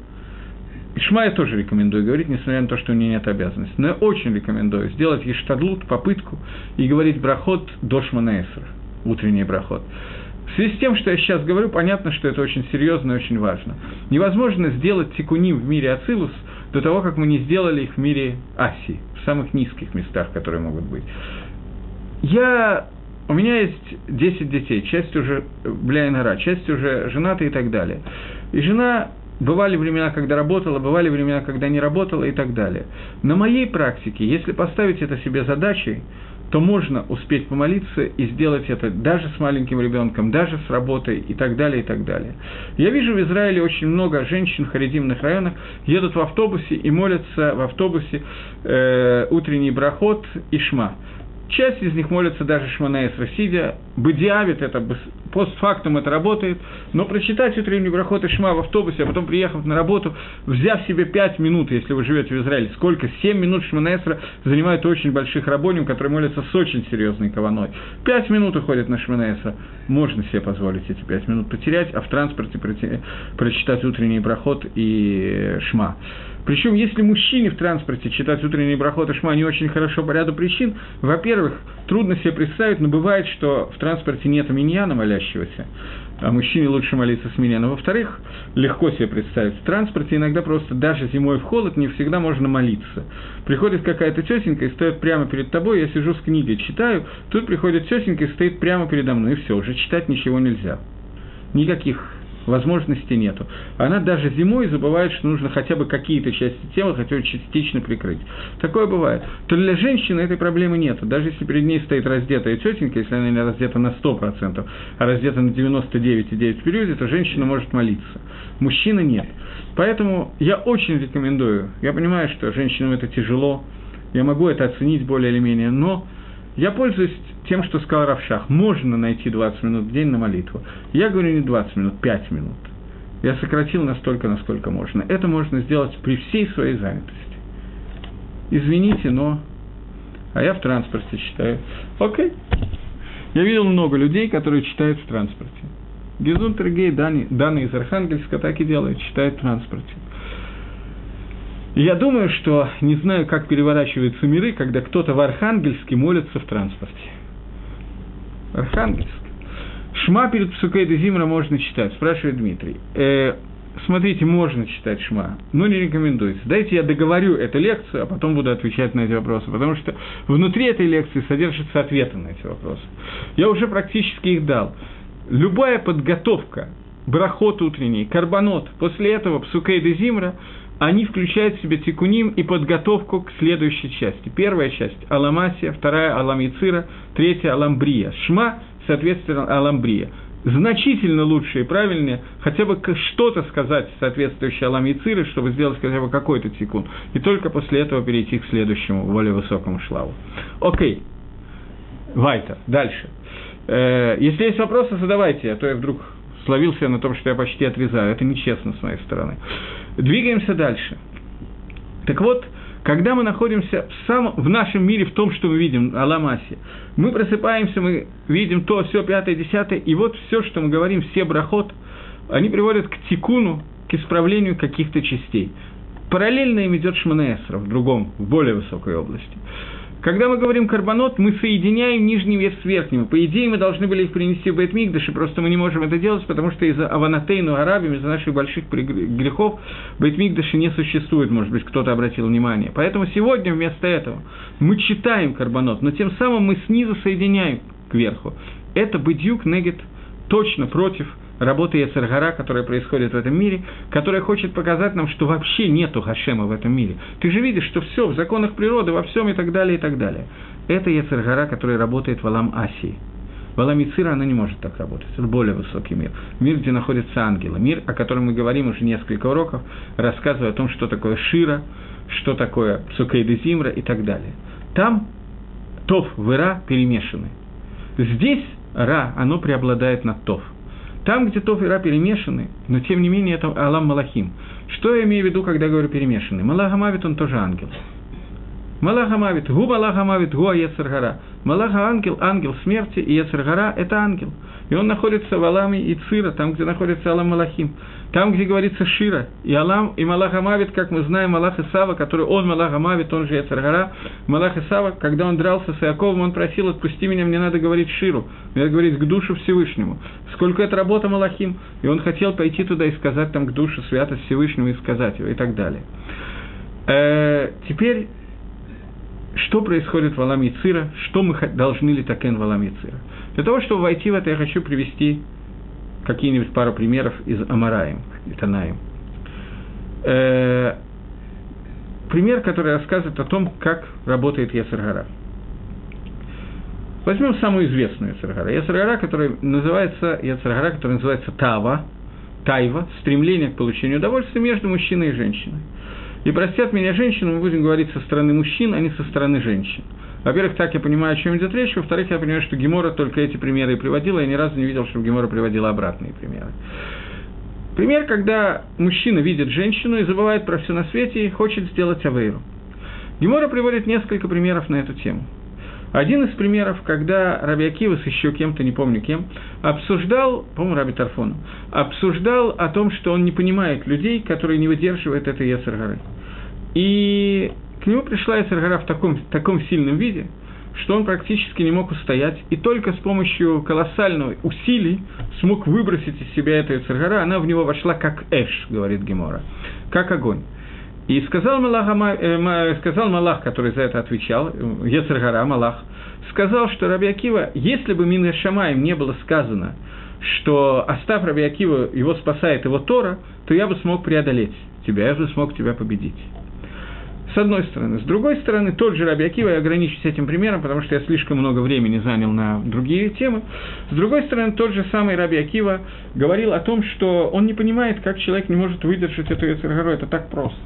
Шма я тоже рекомендую говорить, несмотря на то, что у меня нет обязанности. Но я очень рекомендую сделать ештадлут, попытку, и говорить брахот до Шманаэсра, утренний брахот. В связи с тем, что я сейчас говорю, понятно, что это очень серьезно и очень важно. Невозможно сделать тикуним в мире Ацилус до того, как мы не сделали их в мире Асии, в самых низких местах, которые могут быть. Я у меня есть 10 детей, часть уже бляйнара, часть уже женаты и так далее. И жена Бывали времена, когда работала, бывали времена, когда не работала и так далее. На моей практике, если поставить это себе задачей, то можно успеть помолиться и сделать это даже с маленьким ребенком, даже с работой и так далее, и так далее. Я вижу в Израиле очень много женщин в харидимных районах едут в автобусе и молятся в автобусе э, утренний брахот и шма. Часть из них молятся даже Шманаэсра сидя. Бадиавит это, постфактум это работает. Но прочитать утренний брахот и шма в автобусе, а потом приехав на работу, взяв себе 5 минут, если вы живете в Израиле, сколько? 7 минут Шманаэсра занимает очень больших рабоним, которые молятся с очень серьезной кованой. 5 минут уходит на Шманаэсра. Можно себе позволить эти 5 минут потерять, а в транспорте прочитать утренний брахот и шма. Причем, если мужчине в транспорте читать утренний брахот и не очень хорошо по ряду причин, во-первых, трудно себе представить, но бывает, что в транспорте нет миньяна молящегося, а мужчине лучше молиться с меня. Но, во-вторых, легко себе представить, в транспорте иногда просто даже зимой в холод не всегда можно молиться. Приходит какая-то тетенька и стоит прямо перед тобой, я сижу с книгой, читаю, тут приходит тетенька и стоит прямо передо мной, и все, уже читать ничего нельзя. Никаких возможности нету. Она даже зимой забывает, что нужно хотя бы какие-то части тела хотя бы частично прикрыть. Такое бывает. То для женщины этой проблемы нет. Даже если перед ней стоит раздетая тетенька, если она не раздета на 100%, а раздета на 99,9 в периоде, то женщина может молиться. Мужчина нет. Поэтому я очень рекомендую. Я понимаю, что женщинам это тяжело. Я могу это оценить более или менее, но я пользуюсь тем, что сказал Равшах. Можно найти 20 минут в день на молитву. Я говорю не 20 минут, 5 минут. Я сократил настолько, насколько можно. Это можно сделать при всей своей занятости. Извините, но... А я в транспорте читаю. Окей. Я видел много людей, которые читают в транспорте. Гизун Тергей, Дана из Архангельска так и делает, читает в транспорте. Я думаю, что не знаю, как переворачиваются миры, когда кто-то в Архангельске молится в транспорте. Архангельск. Шма перед Псукой Зимра можно читать, спрашивает Дмитрий. Э, смотрите, можно читать Шма, но не рекомендуется. Дайте я договорю эту лекцию, а потом буду отвечать на эти вопросы, потому что внутри этой лекции содержатся ответы на эти вопросы. Я уже практически их дал. Любая подготовка, брахот утренний, карбонот, после этого Псукей Зимра – они включают в себя тикуним и подготовку к следующей части. Первая часть – Аламасия, вторая – Аламицира, третья – Аламбрия. Шма, соответственно, Аламбрия. Значительно лучше и правильнее хотя бы что-то сказать соответствующее Аламициры, чтобы сделать хотя бы какой-то тикун. И только после этого перейти к следующему, более высокому шлаву. Окей. Вайтер. Дальше. Э, если есть вопросы, задавайте, а то я вдруг словился на том, что я почти отрезаю. Это нечестно с моей стороны. Двигаемся дальше. Так вот, когда мы находимся в, самом, в нашем мире, в том, что мы видим, Аламасе, мы просыпаемся, мы видим то, все, пятое, десятое, и вот все, что мы говорим, все брахот, они приводят к тикуну, к исправлению каких-то частей. Параллельно им идет Шманаэсра в другом, в более высокой области. Когда мы говорим карбонот, мы соединяем нижний вес с верхним. По идее, мы должны были их принести в Бейтмикдаш, и просто мы не можем это делать, потому что из-за Аванатейну Арабим, из-за наших больших грехов, Бейтмикдаши не существует, может быть, кто-то обратил внимание. Поэтому сегодня вместо этого мы читаем карбонот, но тем самым мы снизу соединяем кверху. Это бедюк негет точно против работы Яцергара, которая происходит в этом мире, которая хочет показать нам, что вообще нету Хашема в этом мире. Ты же видишь, что все в законах природы, во всем и так далее, и так далее. Это Яцергара, который работает в Алам Асии. В Алам Ицира она не может так работать. Это более высокий мир. Мир, где находятся ангелы. Мир, о котором мы говорим уже несколько уроков, рассказывая о том, что такое Шира, что такое Цукейды Зимра и так далее. Там Тов в Ира перемешаны. Здесь Ра, оно преобладает над Тов – там, где Тов и Ра перемешаны, но тем не менее это Алам Малахим. Что я имею в виду, когда говорю перемешанный? Малахамавит, он тоже ангел. Малахамавит, гу Малахамавит, гу Ецаргара. Малаха ангел, ангел смерти, и Ецаргара – это ангел. И он находится в Аламе и Цира, там, где находится Алам Малахим. Там, где говорится Шира, и Алам, и Малах Амавит, как мы знаем, Малах Исава, который он Малах Амавит, он же Яцергара, Малах Исава, когда он дрался с Иаковом, он просил, отпусти меня, мне надо говорить Ширу, мне надо говорить к душу Всевышнему. Сколько это работа Малахим, и он хотел пойти туда и сказать там к душе святость Всевышнему и сказать его, и так далее. Э, теперь, что происходит в Алам Яцира, что мы должны ли такен в Алам Яцира? Для того, чтобы войти в это, я хочу привести какие-нибудь пару примеров из Амараем и Танаем. Э, пример, который рассказывает о том, как работает Ясаргара. Возьмем самую известную Яцергара. Яцергара, который называется, Яцергара, который называется Тава, Тайва, стремление к получению удовольствия между мужчиной и женщиной. И простят меня женщины, мы будем говорить со стороны мужчин, а не со стороны женщин. Во-первых, так я понимаю, о чем идет речь. Во-вторых, я понимаю, что Гемора только эти примеры и приводила. Я ни разу не видел, чтобы Гемора приводила обратные примеры. Пример, когда мужчина видит женщину и забывает про все на свете и хочет сделать авейру. Гемора приводит несколько примеров на эту тему. Один из примеров, когда Раби Акива с еще кем-то, не помню кем, обсуждал, по-моему, Раби Тарфону, обсуждал о том, что он не понимает людей, которые не выдерживают этой Яцергары. И к нему пришла Эсергара в таком, таком сильном виде, что он практически не мог устоять, и только с помощью колоссальных усилий смог выбросить из себя эту Эсергара, она в него вошла как эш, говорит Гемора, как огонь. И сказал Малах, э, сказал Малах, который за это отвечал, Ецергара, Малах, сказал, что Раби Акива, если бы Мин Шамаем не было сказано, что оставь Раби Акива, его спасает его Тора, то я бы смог преодолеть тебя, я бы смог тебя победить. С одной стороны. С другой стороны, тот же Раби Акива, я ограничусь этим примером, потому что я слишком много времени занял на другие темы. С другой стороны, тот же самый Раби Акива говорил о том, что он не понимает, как человек не может выдержать эту Ецергару, это так просто.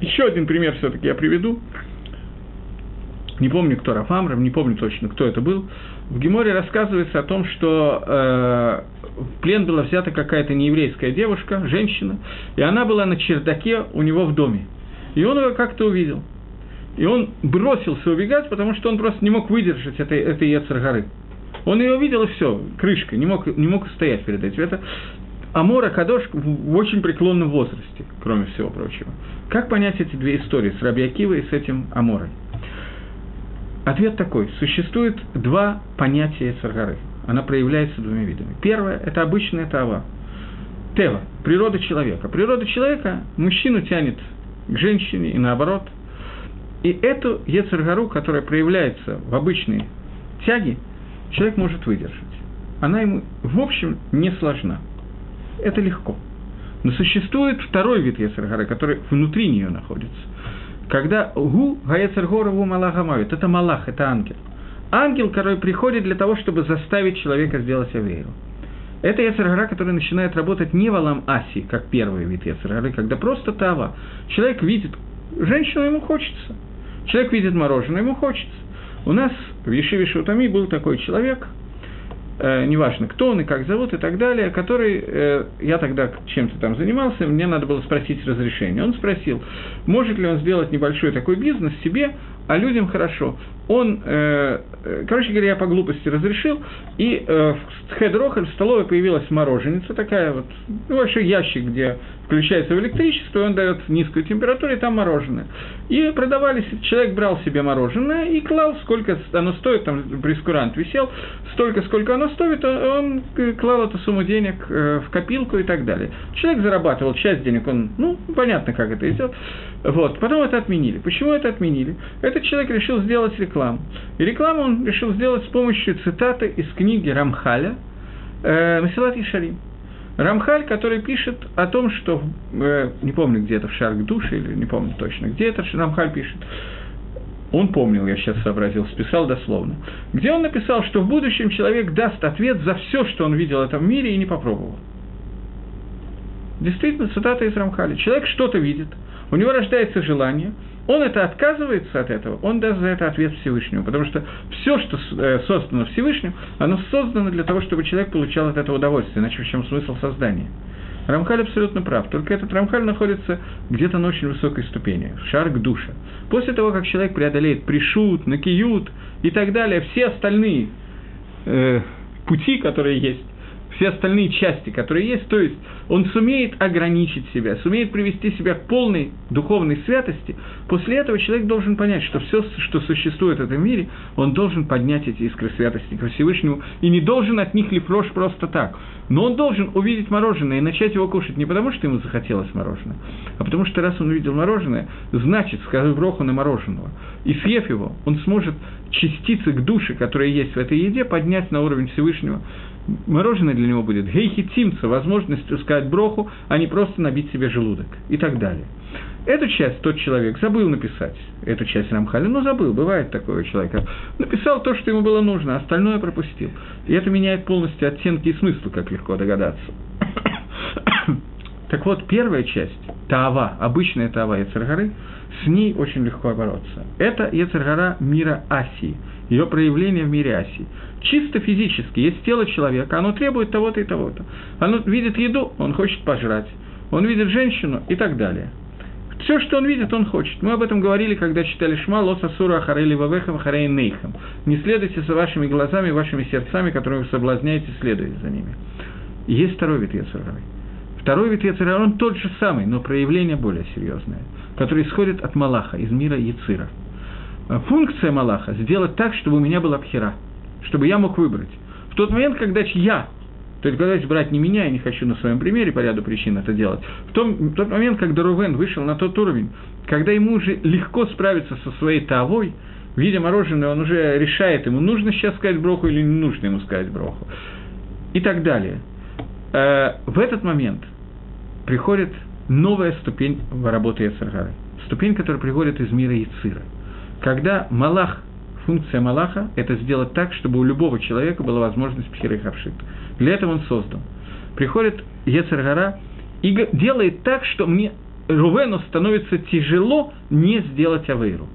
Еще один пример все-таки я приведу. Не помню, кто Рафамров, не помню точно, кто это был. В Геморе рассказывается о том, что э, в плен была взята какая-то нееврейская девушка, женщина, и она была на чердаке у него в доме. И он его как-то увидел. И он бросился убегать, потому что он просто не мог выдержать этой, этой Ецаргары. Он ее увидел, и все, крышкой, не мог, не мог стоять перед этим. Это Амора Кадош в очень преклонном возрасте, кроме всего прочего. Как понять эти две истории с Раби Акивой и с этим Аморой? Ответ такой. Существует два понятия Царгары. Она проявляется двумя видами. Первое – это обычная тава. Тева – природа человека. Природа человека мужчину тянет к женщине и наоборот. И эту Ецергару, которая проявляется в обычной тяге, человек может выдержать. Она ему, в общем, не сложна. Это легко. Но существует второй вид Ецергары, который внутри нее находится. Когда гу гаецергорову малахамавит, это малах, это ангел. Ангел, который приходит для того, чтобы заставить человека сделать авейру. Это Яцергара, который начинает работать не валам аси, как первый вид Яцергары, когда просто тава. Человек видит, женщину ему хочется. Человек видит мороженое, ему хочется. У нас в Ешиве Шутами был такой человек, э, неважно, кто он и как зовут и так далее, который, э, я тогда чем-то там занимался, мне надо было спросить разрешение. Он спросил, может ли он сделать небольшой такой бизнес себе, а людям хорошо. Он, э, э короче говоря, я по глупости разрешил, и э, в Хедрохель в столовой появилась мороженица такая вот, ну, большой ящик, где включается в электричество, и он дает низкую температуру, и там мороженое. И продавались, человек брал себе мороженое и клал, сколько оно стоит, там прескурант висел, столько, сколько оно стоит, он клал эту сумму денег э, в копилку и так далее. Человек зарабатывал часть денег, он, ну, понятно, как это идет. Вот, потом это отменили. Почему это отменили? Этот человек решил сделать рекламу. И рекламу он решил сделать с помощью цитаты из книги Рамхаля э, «Масилат Ишарим». Рамхаль, который пишет о том, что, э, не помню, где это, в Шарк Души, или не помню точно, где это Рамхаль пишет, он помнил, я сейчас сообразил, списал дословно, где он написал, что в будущем человек даст ответ за все, что он видел в этом мире и не попробовал. Действительно, цитата из Рамхаля. Человек что-то видит, у него рождается желание, он это отказывается от этого, он даст за это ответ Всевышнему, потому что все, что э, создано Всевышним, оно создано для того, чтобы человек получал от этого удовольствие, иначе в чем смысл создания. Рамхаль абсолютно прав, только этот Рамхаль находится где-то на очень высокой ступени, шар к душе. После того, как человек преодолеет пришут, накиют и так далее, все остальные э, пути, которые есть, все остальные части, которые есть, то есть он сумеет ограничить себя, сумеет привести себя к полной духовной святости, после этого человек должен понять, что все, что существует в этом мире, он должен поднять эти искры святости к Всевышнему и не должен от них лифрош просто так. Но он должен увидеть мороженое и начать его кушать не потому, что ему захотелось мороженое, а потому что раз он увидел мороженое, значит, сказав броху на мороженого, и съев его, он сможет частицы к душе, которые есть в этой еде, поднять на уровень Всевышнего, мороженое для него будет гейхитимца, возможностью сказать броху, а не просто набить себе желудок и так далее. Эту часть тот человек забыл написать, эту часть Рамхали, ну забыл, бывает такое у человека. Написал то, что ему было нужно, остальное пропустил. И это меняет полностью оттенки и смысл, как легко догадаться. так вот, первая часть, Таава, обычная Таава Яцергары, с ней очень легко бороться. Это Яцергара мира Асии, ее проявление в мире Асии чисто физически, есть тело человека, оно требует того-то и того-то. Оно видит еду, он хочет пожрать. Он видит женщину и так далее. Все, что он видит, он хочет. Мы об этом говорили, когда читали Шма, Лоса Сура Ахарели Вавехам Харей Нейхам. Не следуйте за вашими глазами, вашими сердцами, которые вы соблазняете, следуйте за ними. Есть второй вид Ецерары. Второй вид Ецерары, он тот же самый, но проявление более серьезное, которое исходит от Малаха, из мира Яцира. Функция Малаха – сделать так, чтобы у меня была пхера – чтобы я мог выбрать. В тот момент, когда я, то есть когда брать не меня, я не хочу на своем примере по ряду причин это делать, в, том, в тот момент, когда Рувен вышел на тот уровень, когда ему уже легко справиться со своей тавой, видя мороженое, он уже решает, ему нужно сейчас сказать броху или не нужно ему сказать броху. И так далее. Э, в этот момент приходит новая ступень в работе Яцергары. Ступень, которая приходит из мира Яцира. Когда Малах Функция Малаха – это сделать так, чтобы у любого человека была возможность пхиры хавшит. Для этого он создан. Приходит Ецергара и делает так, что мне Рувену становится тяжело не сделать Авейру.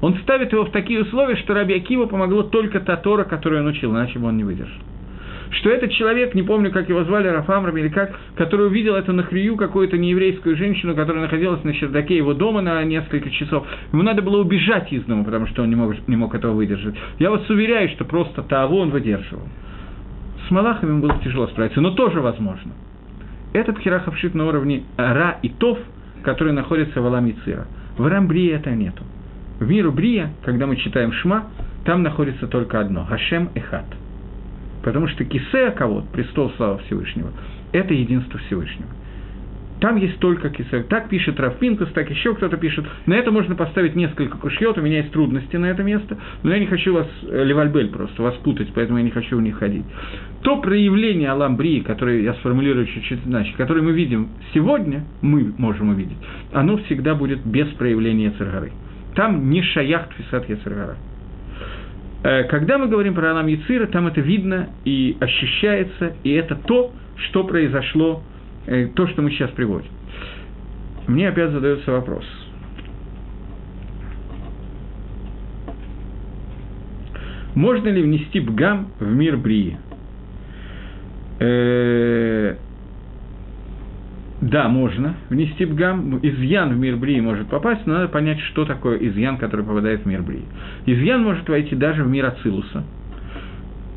Он ставит его в такие условия, что Раби Акива помогло только та Тора, которую он учил, иначе бы он не выдержал что этот человек, не помню, как его звали, Рафамрам или как, который увидел эту нахрию, какую-то нееврейскую женщину, которая находилась на чердаке его дома на несколько часов. Ему надо было убежать из дома, потому что он не мог, не мог этого выдержать. Я вас уверяю, что просто того он выдерживал. С Малахами ему было тяжело справиться, но тоже возможно. Этот херах вшит на уровне Ра и Тов, который находится в Аламе. В Рамбрии это нету. В миру Брия, когда мы читаем Шма, там находится только одно – Хашем Эхат – Потому что Кисея кого престол славы Всевышнего, это единство Всевышнего. Там есть только кисе. Так пишет Рафпинкус, так еще кто-то пишет. На это можно поставить несколько кушьет, у меня есть трудности на это место, но я не хочу вас, э, Левальбель просто, вас путать, поэтому я не хочу в них ходить. То проявление Аламбрии, которое я сформулирую чуть-чуть иначе, которое мы видим сегодня, мы можем увидеть, оно всегда будет без проявления Цергары. Там не шаях Тфисат Яцергара. Э, когда мы говорим про Алам Яцира, там это видно и ощущается, и это то, что произошло, э, то, что мы сейчас приводим. Мне опять задается вопрос. Можно ли внести бгам в мир Брии? Да, можно внести бгам. Изъян в мир Брии может попасть, но надо понять, что такое изъян, который попадает в мир Брии. Изъян может войти даже в мир Ацилуса.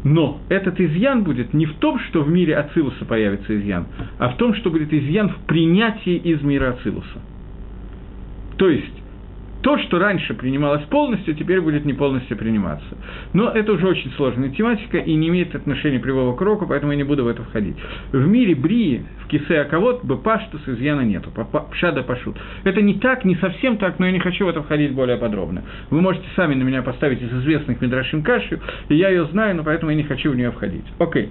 Но этот изъян будет не в том, что в мире Ацилуса появится изъян, а в том, что будет изъян в принятии из мира Ацилуса. То есть, то, что раньше принималось полностью, теперь будет не полностью приниматься. Но это уже очень сложная тематика и не имеет отношения прямого к уроку, поэтому я не буду в это входить. В мире Брии, в Кисе Аковод, Бепаштус изъяна нету, Пшада Пашут. Это не так, не совсем так, но я не хочу в это входить более подробно. Вы можете сами на меня поставить из известных Мидрашим Кашью, и я ее знаю, но поэтому я не хочу в нее входить. Окей.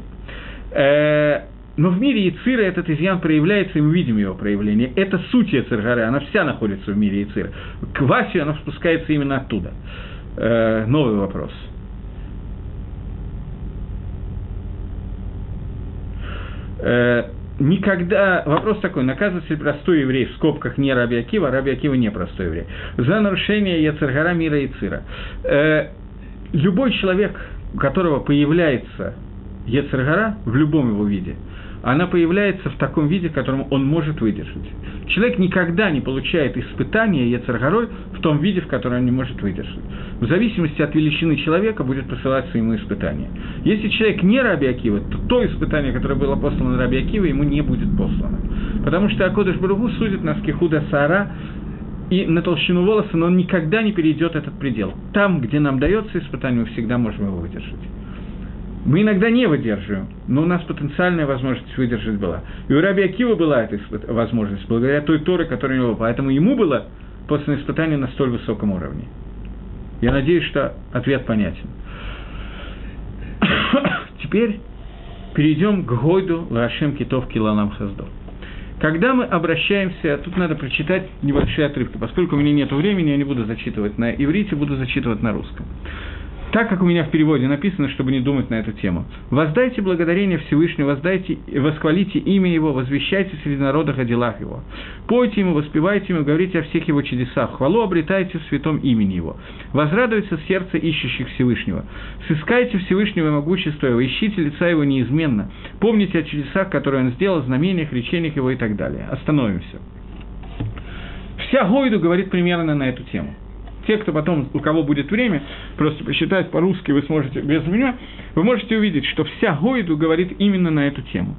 Э, но в мире Яцира этот изъян проявляется, и мы видим его проявление. Это суть Яцергары, она вся находится в мире Яцира. К Васе она спускается именно оттуда. Э, новый вопрос. Э, никогда, вопрос такой, наказывается ли простой еврей, в скобках не Раби Акива, а Раби Акива не простой еврей, за нарушение Яцергара мира Яцира. Э, любой человек, у которого появляется Ецергара в любом его виде – она появляется в таком виде, в котором он может выдержать. Человек никогда не получает испытания Ецаргорой в том виде, в котором он не может выдержать. В зависимости от величины человека будет посылаться ему испытание. Если человек не Раби Акива, то то испытание, которое было послано Раби Акива, ему не будет послано. Потому что Акодыш Баругу судит нас Кихуда Саара и на толщину волоса, но он никогда не перейдет этот предел. Там, где нам дается испытание, мы всегда можем его выдержать. Мы иногда не выдерживаем, но у нас потенциальная возможность выдержать была. И у Раби Акива была эта возможность, благодаря той Торе, которая у него была. Поэтому ему было после испытания на столь высоком уровне. Я надеюсь, что ответ понятен. Теперь перейдем к Гойду Лашем Китов Килалам Хаздо. Когда мы обращаемся, тут надо прочитать небольшие отрывки, поскольку у меня нет времени, я не буду зачитывать на иврите, буду зачитывать на русском так как у меня в переводе написано, чтобы не думать на эту тему. «Воздайте благодарение Всевышнему, воздайте, восхвалите имя Его, возвещайте среди народов о делах Его. Пойте Ему, воспевайте Ему, говорите о всех Его чудесах. Хвалу обретайте в святом имени Его. Возрадуется сердце ищущих Всевышнего. Сыскайте Всевышнего могущества Его, ищите лица Его неизменно. Помните о чудесах, которые Он сделал, знамениях, речениях Его и так далее». Остановимся. Вся Гойду говорит примерно на эту тему те, кто потом, у кого будет время, просто посчитать по-русски вы сможете без меня, вы можете увидеть, что вся Гойду говорит именно на эту тему.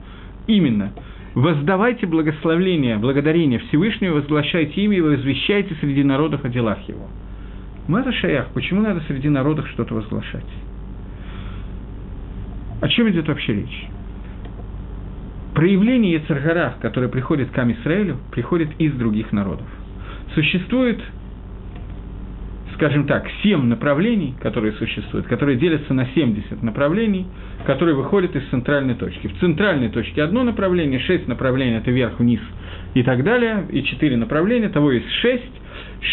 Именно. Воздавайте благословление, благодарение Всевышнего, возглашайте имя и возвещайте среди народов о делах его. Мата Шаях, почему надо среди народов что-то возглашать? О чем идет вообще речь? Проявление Ецаргара, которое приходит к Амисраэлю, приходит из других народов. Существует скажем так, семь направлений, которые существуют, которые делятся на 70 направлений, которые выходят из центральной точки. В центральной точке одно направление, шесть направлений – это вверх, вниз и так далее, и четыре направления, того есть шесть,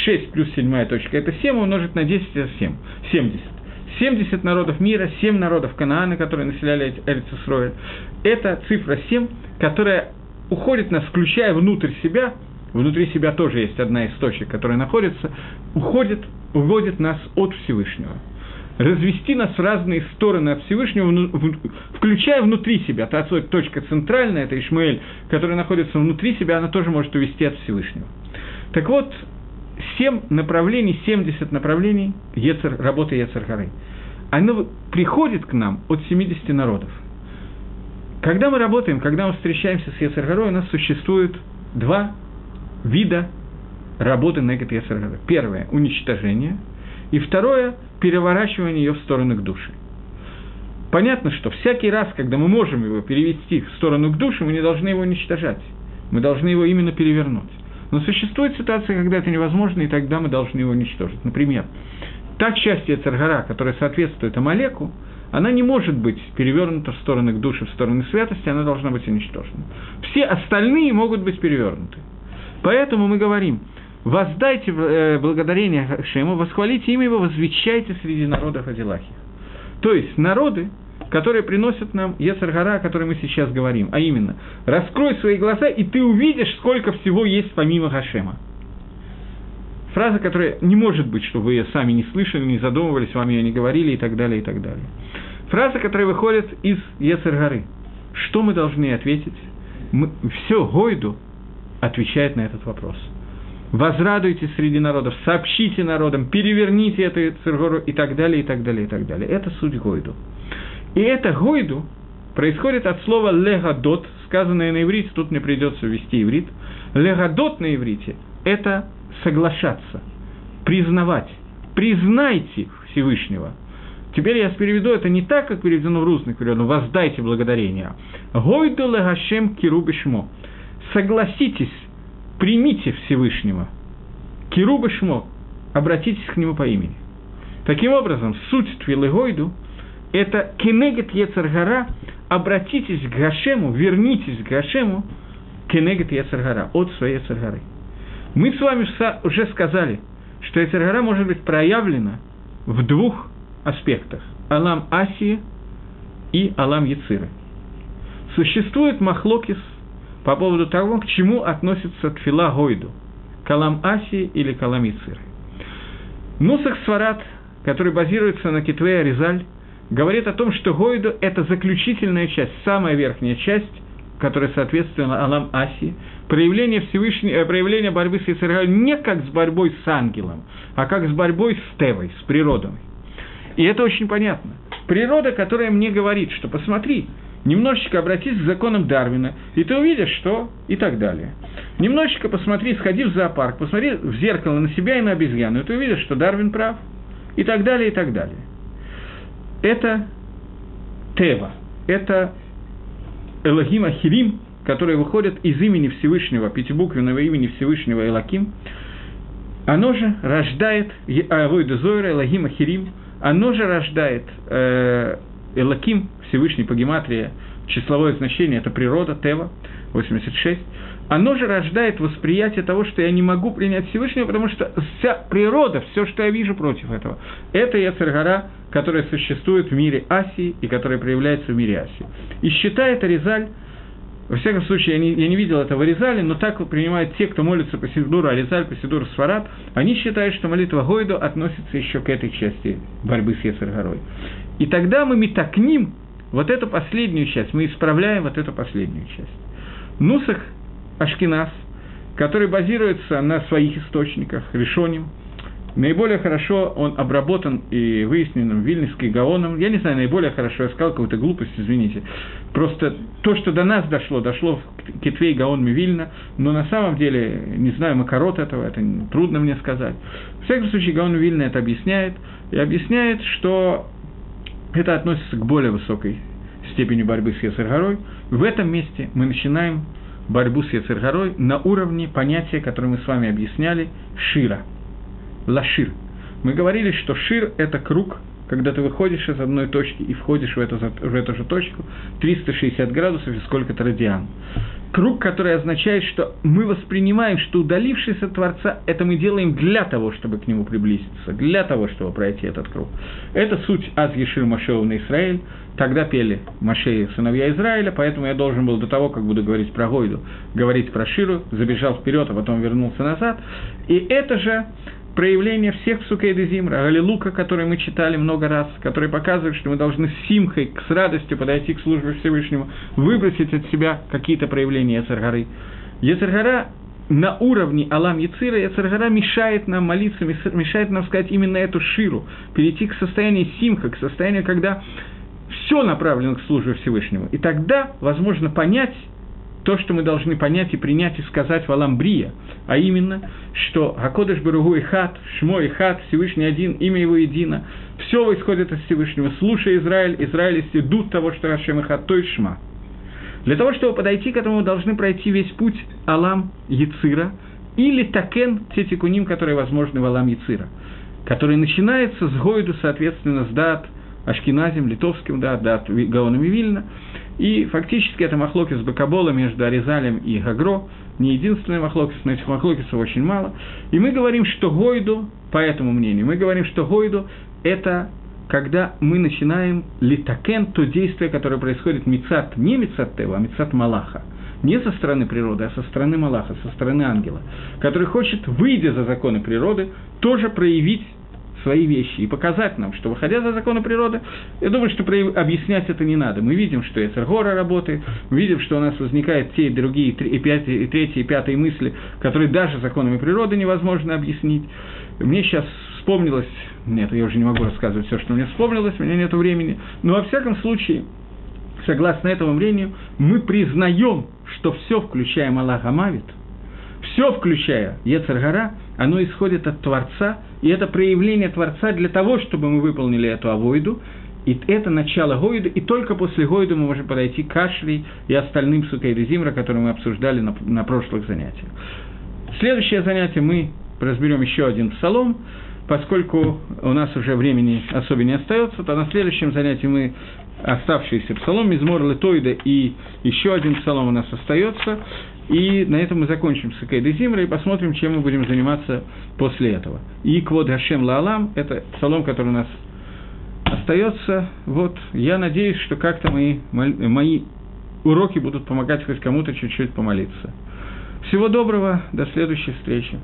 шесть плюс седьмая точка – это семь умножить на 10 – это семь, семьдесят. 70 народов мира, 7 народов Канаана, которые населяли Эрицесроэль. Это цифра 7, которая уходит нас, включая внутрь себя, внутри себя тоже есть одна из точек, которая находится, уходит уводит нас от Всевышнего. Развести нас в разные стороны от Всевышнего, включая внутри себя. Та точка центральная, это Ишмаэль, которая находится внутри себя, она тоже может увести от Всевышнего. Так вот, семь направлений, 70 направлений Ецер, работы Ецер Оно приходит к нам от 70 народов. Когда мы работаем, когда мы встречаемся с Ецер у нас существует два вида работы Негет Ясаргара. Первое – уничтожение, и второе – переворачивание ее в сторону к душе. Понятно, что всякий раз, когда мы можем его перевести в сторону к душе, мы не должны его уничтожать. Мы должны его именно перевернуть. Но существует ситуация, когда это невозможно, и тогда мы должны его уничтожить. Например, та часть Яцергара, которая соответствует Амалеку, она не может быть перевернута в сторону к душе, в сторону святости, она должна быть уничтожена. Все остальные могут быть перевернуты. Поэтому мы говорим, воздайте э, благодарение Хашему, восхвалите имя его, возвещайте среди народов их. То есть народы, которые приносят нам Ецаргара, о которой мы сейчас говорим, а именно, раскрой свои глаза, и ты увидишь, сколько всего есть помимо Хашема. Фраза, которая не может быть, чтобы вы ее сами не слышали, не задумывались, вам ее не говорили и так далее, и так далее. Фраза, которая выходит из Ецаргары. Что мы должны ответить? Мы, все Гойду отвечает на этот вопрос – возрадуйтесь среди народов, сообщите народам, переверните эту циргору и так далее, и так далее, и так далее. Это суть Гойду. И это Гойду происходит от слова легадот, сказанное на иврите, тут мне придется ввести иврит. Легадот на иврите – это соглашаться, признавать. Признайте Всевышнего. Теперь я переведу это не так, как переведено в русских переводах, воздайте благодарение. Гойду легашем кирубишмо. Согласитесь примите Всевышнего. Кируба Шмо, обратитесь к нему по имени. Таким образом, суть Твилегойду – это кенегет Ецаргара, обратитесь к Гашему, вернитесь к Гашему, кенегет Ецаргара, от своей Ецаргары. Мы с вами уже сказали, что Ецаргара может быть проявлена в двух аспектах – Алам Асии и Алам Яциры. Существует Махлокис – по поводу того, к чему относится тфила Гойду – Калам Аси или Калам Ицир. Нусах Сварат, который базируется на Китве Аризаль, говорит о том, что Гойду – это заключительная часть, самая верхняя часть которое соответствует Алам Аси, проявление, Всевышней, э, проявление борьбы с Ецергарой не как с борьбой с ангелом, а как с борьбой с Тевой, с природой. И это очень понятно. Природа, которая мне говорит, что посмотри, немножечко обратись к законам Дарвина, и ты увидишь, что и так далее. Немножечко посмотри, сходи в зоопарк, посмотри в зеркало на себя и на обезьяну, и ты увидишь, что Дарвин прав, и так далее, и так далее. Это Тева, это Элогим Ахирим, которые выходят из имени Всевышнего, пятибуквенного имени Всевышнего Элаким, оно же рождает Авойда Зойра, Элогим Ахирим, оно же рождает э, Элаким, Всевышний по гематрии, числовое значение, это природа, Тева, 86, оно же рождает восприятие того, что я не могу принять Всевышнего, потому что вся природа, все, что я вижу против этого, это Яцергара, которая существует в мире Асии и которая проявляется в мире Асии. И считает Аризаль, во всяком случае, я не, я не видел этого Аризали, но так принимают те, кто молится по Сидуру Аризаль, по Сидуру Сварат, они считают, что молитва Гойду относится еще к этой части борьбы с Яцергорой. И тогда мы метакним вот эту последнюю часть, мы исправляем вот эту последнюю часть. Нусах Ашкинас, который базируется на своих источниках, решением, наиболее хорошо он обработан и выяснен Вильнюсской Гаоном. Я не знаю, наиболее хорошо, я сказал какую-то глупость, извините. Просто то, что до нас дошло, дошло в Китвей Гаон Мивильна, но на самом деле, не знаю макарот этого, это трудно мне сказать. В всяком случае, Гаон Мивильна это объясняет, и объясняет, что это относится к более высокой степени борьбы с Есаргорой. В этом месте мы начинаем борьбу с Яцергорой на уровне понятия, которое мы с вами объясняли, шира, лашир. Мы говорили, что шир – это круг, когда ты выходишь из одной точки и входишь в эту, в эту же точку, 360 градусов и сколько-то радиан. Круг, который означает, что мы воспринимаем, что удалившись от Творца, это мы делаем для того, чтобы к нему приблизиться, для того, чтобы пройти этот круг. Это суть Аз Ешир Машеу на Израиль, Тогда пели Машеи, сыновья Израиля, поэтому я должен был до того, как буду говорить про Гойду, говорить про Ширу, забежал вперед, а потом вернулся назад. И это же проявление всех Сукейда Зимра, Галилука, который мы читали много раз, который показывает, что мы должны с симхой, с радостью подойти к службе Всевышнему, выбросить от себя какие-то проявления Ецаргары. Ецаргара на уровне Алам Яцира, Яцергара мешает нам молиться, мешает нам сказать именно эту ширу, перейти к состоянию симха, к состоянию, когда все направлено к службе Всевышнему. И тогда возможно понять то, что мы должны понять и принять и сказать в Аламбрия, а именно, что Хакодыш Баругу и Хат, Шмо и Хат, Всевышний один, имя его едино, все исходит от Всевышнего. Слушай Израиль, Израиль дуд того, что Хашем и Хат, то и Шма. Для того, чтобы подойти к этому, мы должны пройти весь путь Алам Яцира или Такен, те тикуним, которые возможны в Алам Яцира, который начинается с Гойду, соответственно, с Дат – Ашкиназим, литовским, да, да, Гаоном и Вильна. И фактически это махлокис Бакабола между Аризалем и Гагро, не единственный махлокис, но этих махлокисов очень мало. И мы говорим, что Гойду, по этому мнению, мы говорим, что Гойду – это когда мы начинаем литакен, то действие, которое происходит мицат, не мицат Тева, а мицат Малаха – не со стороны природы, а со стороны Малаха, со стороны ангела, который хочет, выйдя за законы природы, тоже проявить свои вещи и показать нам, что выходя за законы природы, я думаю, что объяснять это не надо. Мы видим, что Эцергора работает, мы видим, что у нас возникают те и другие, и, пятые, и третьи, и пятые мысли, которые даже законами природы невозможно объяснить. Мне сейчас вспомнилось, нет, я уже не могу рассказывать все, что мне вспомнилось, у меня нет времени, но во всяком случае, согласно этому мнению, мы признаем, что все, включая Малаха Мавит, все, включая Ецаргара, оно исходит от Творца, и это проявление Творца для того, чтобы мы выполнили эту авойду, и это начало Гойда, и только после Гойда мы можем подойти к Ашри и остальным Сукейду Зимра, которые мы обсуждали на, на прошлых занятиях. Следующее занятие мы разберем еще один псалом, поскольку у нас уже времени особо не остается, то на следующем занятии мы оставшийся псалом, Мизмор Летоида и еще один псалом у нас остается. И на этом мы закончим с Экейда Зимра и посмотрим, чем мы будем заниматься после этого. И Квод Хашем Лаалам – это псалом, который у нас остается. Вот, я надеюсь, что как-то мои, мои уроки будут помогать хоть кому-то чуть-чуть помолиться. Всего доброго, до следующей встречи.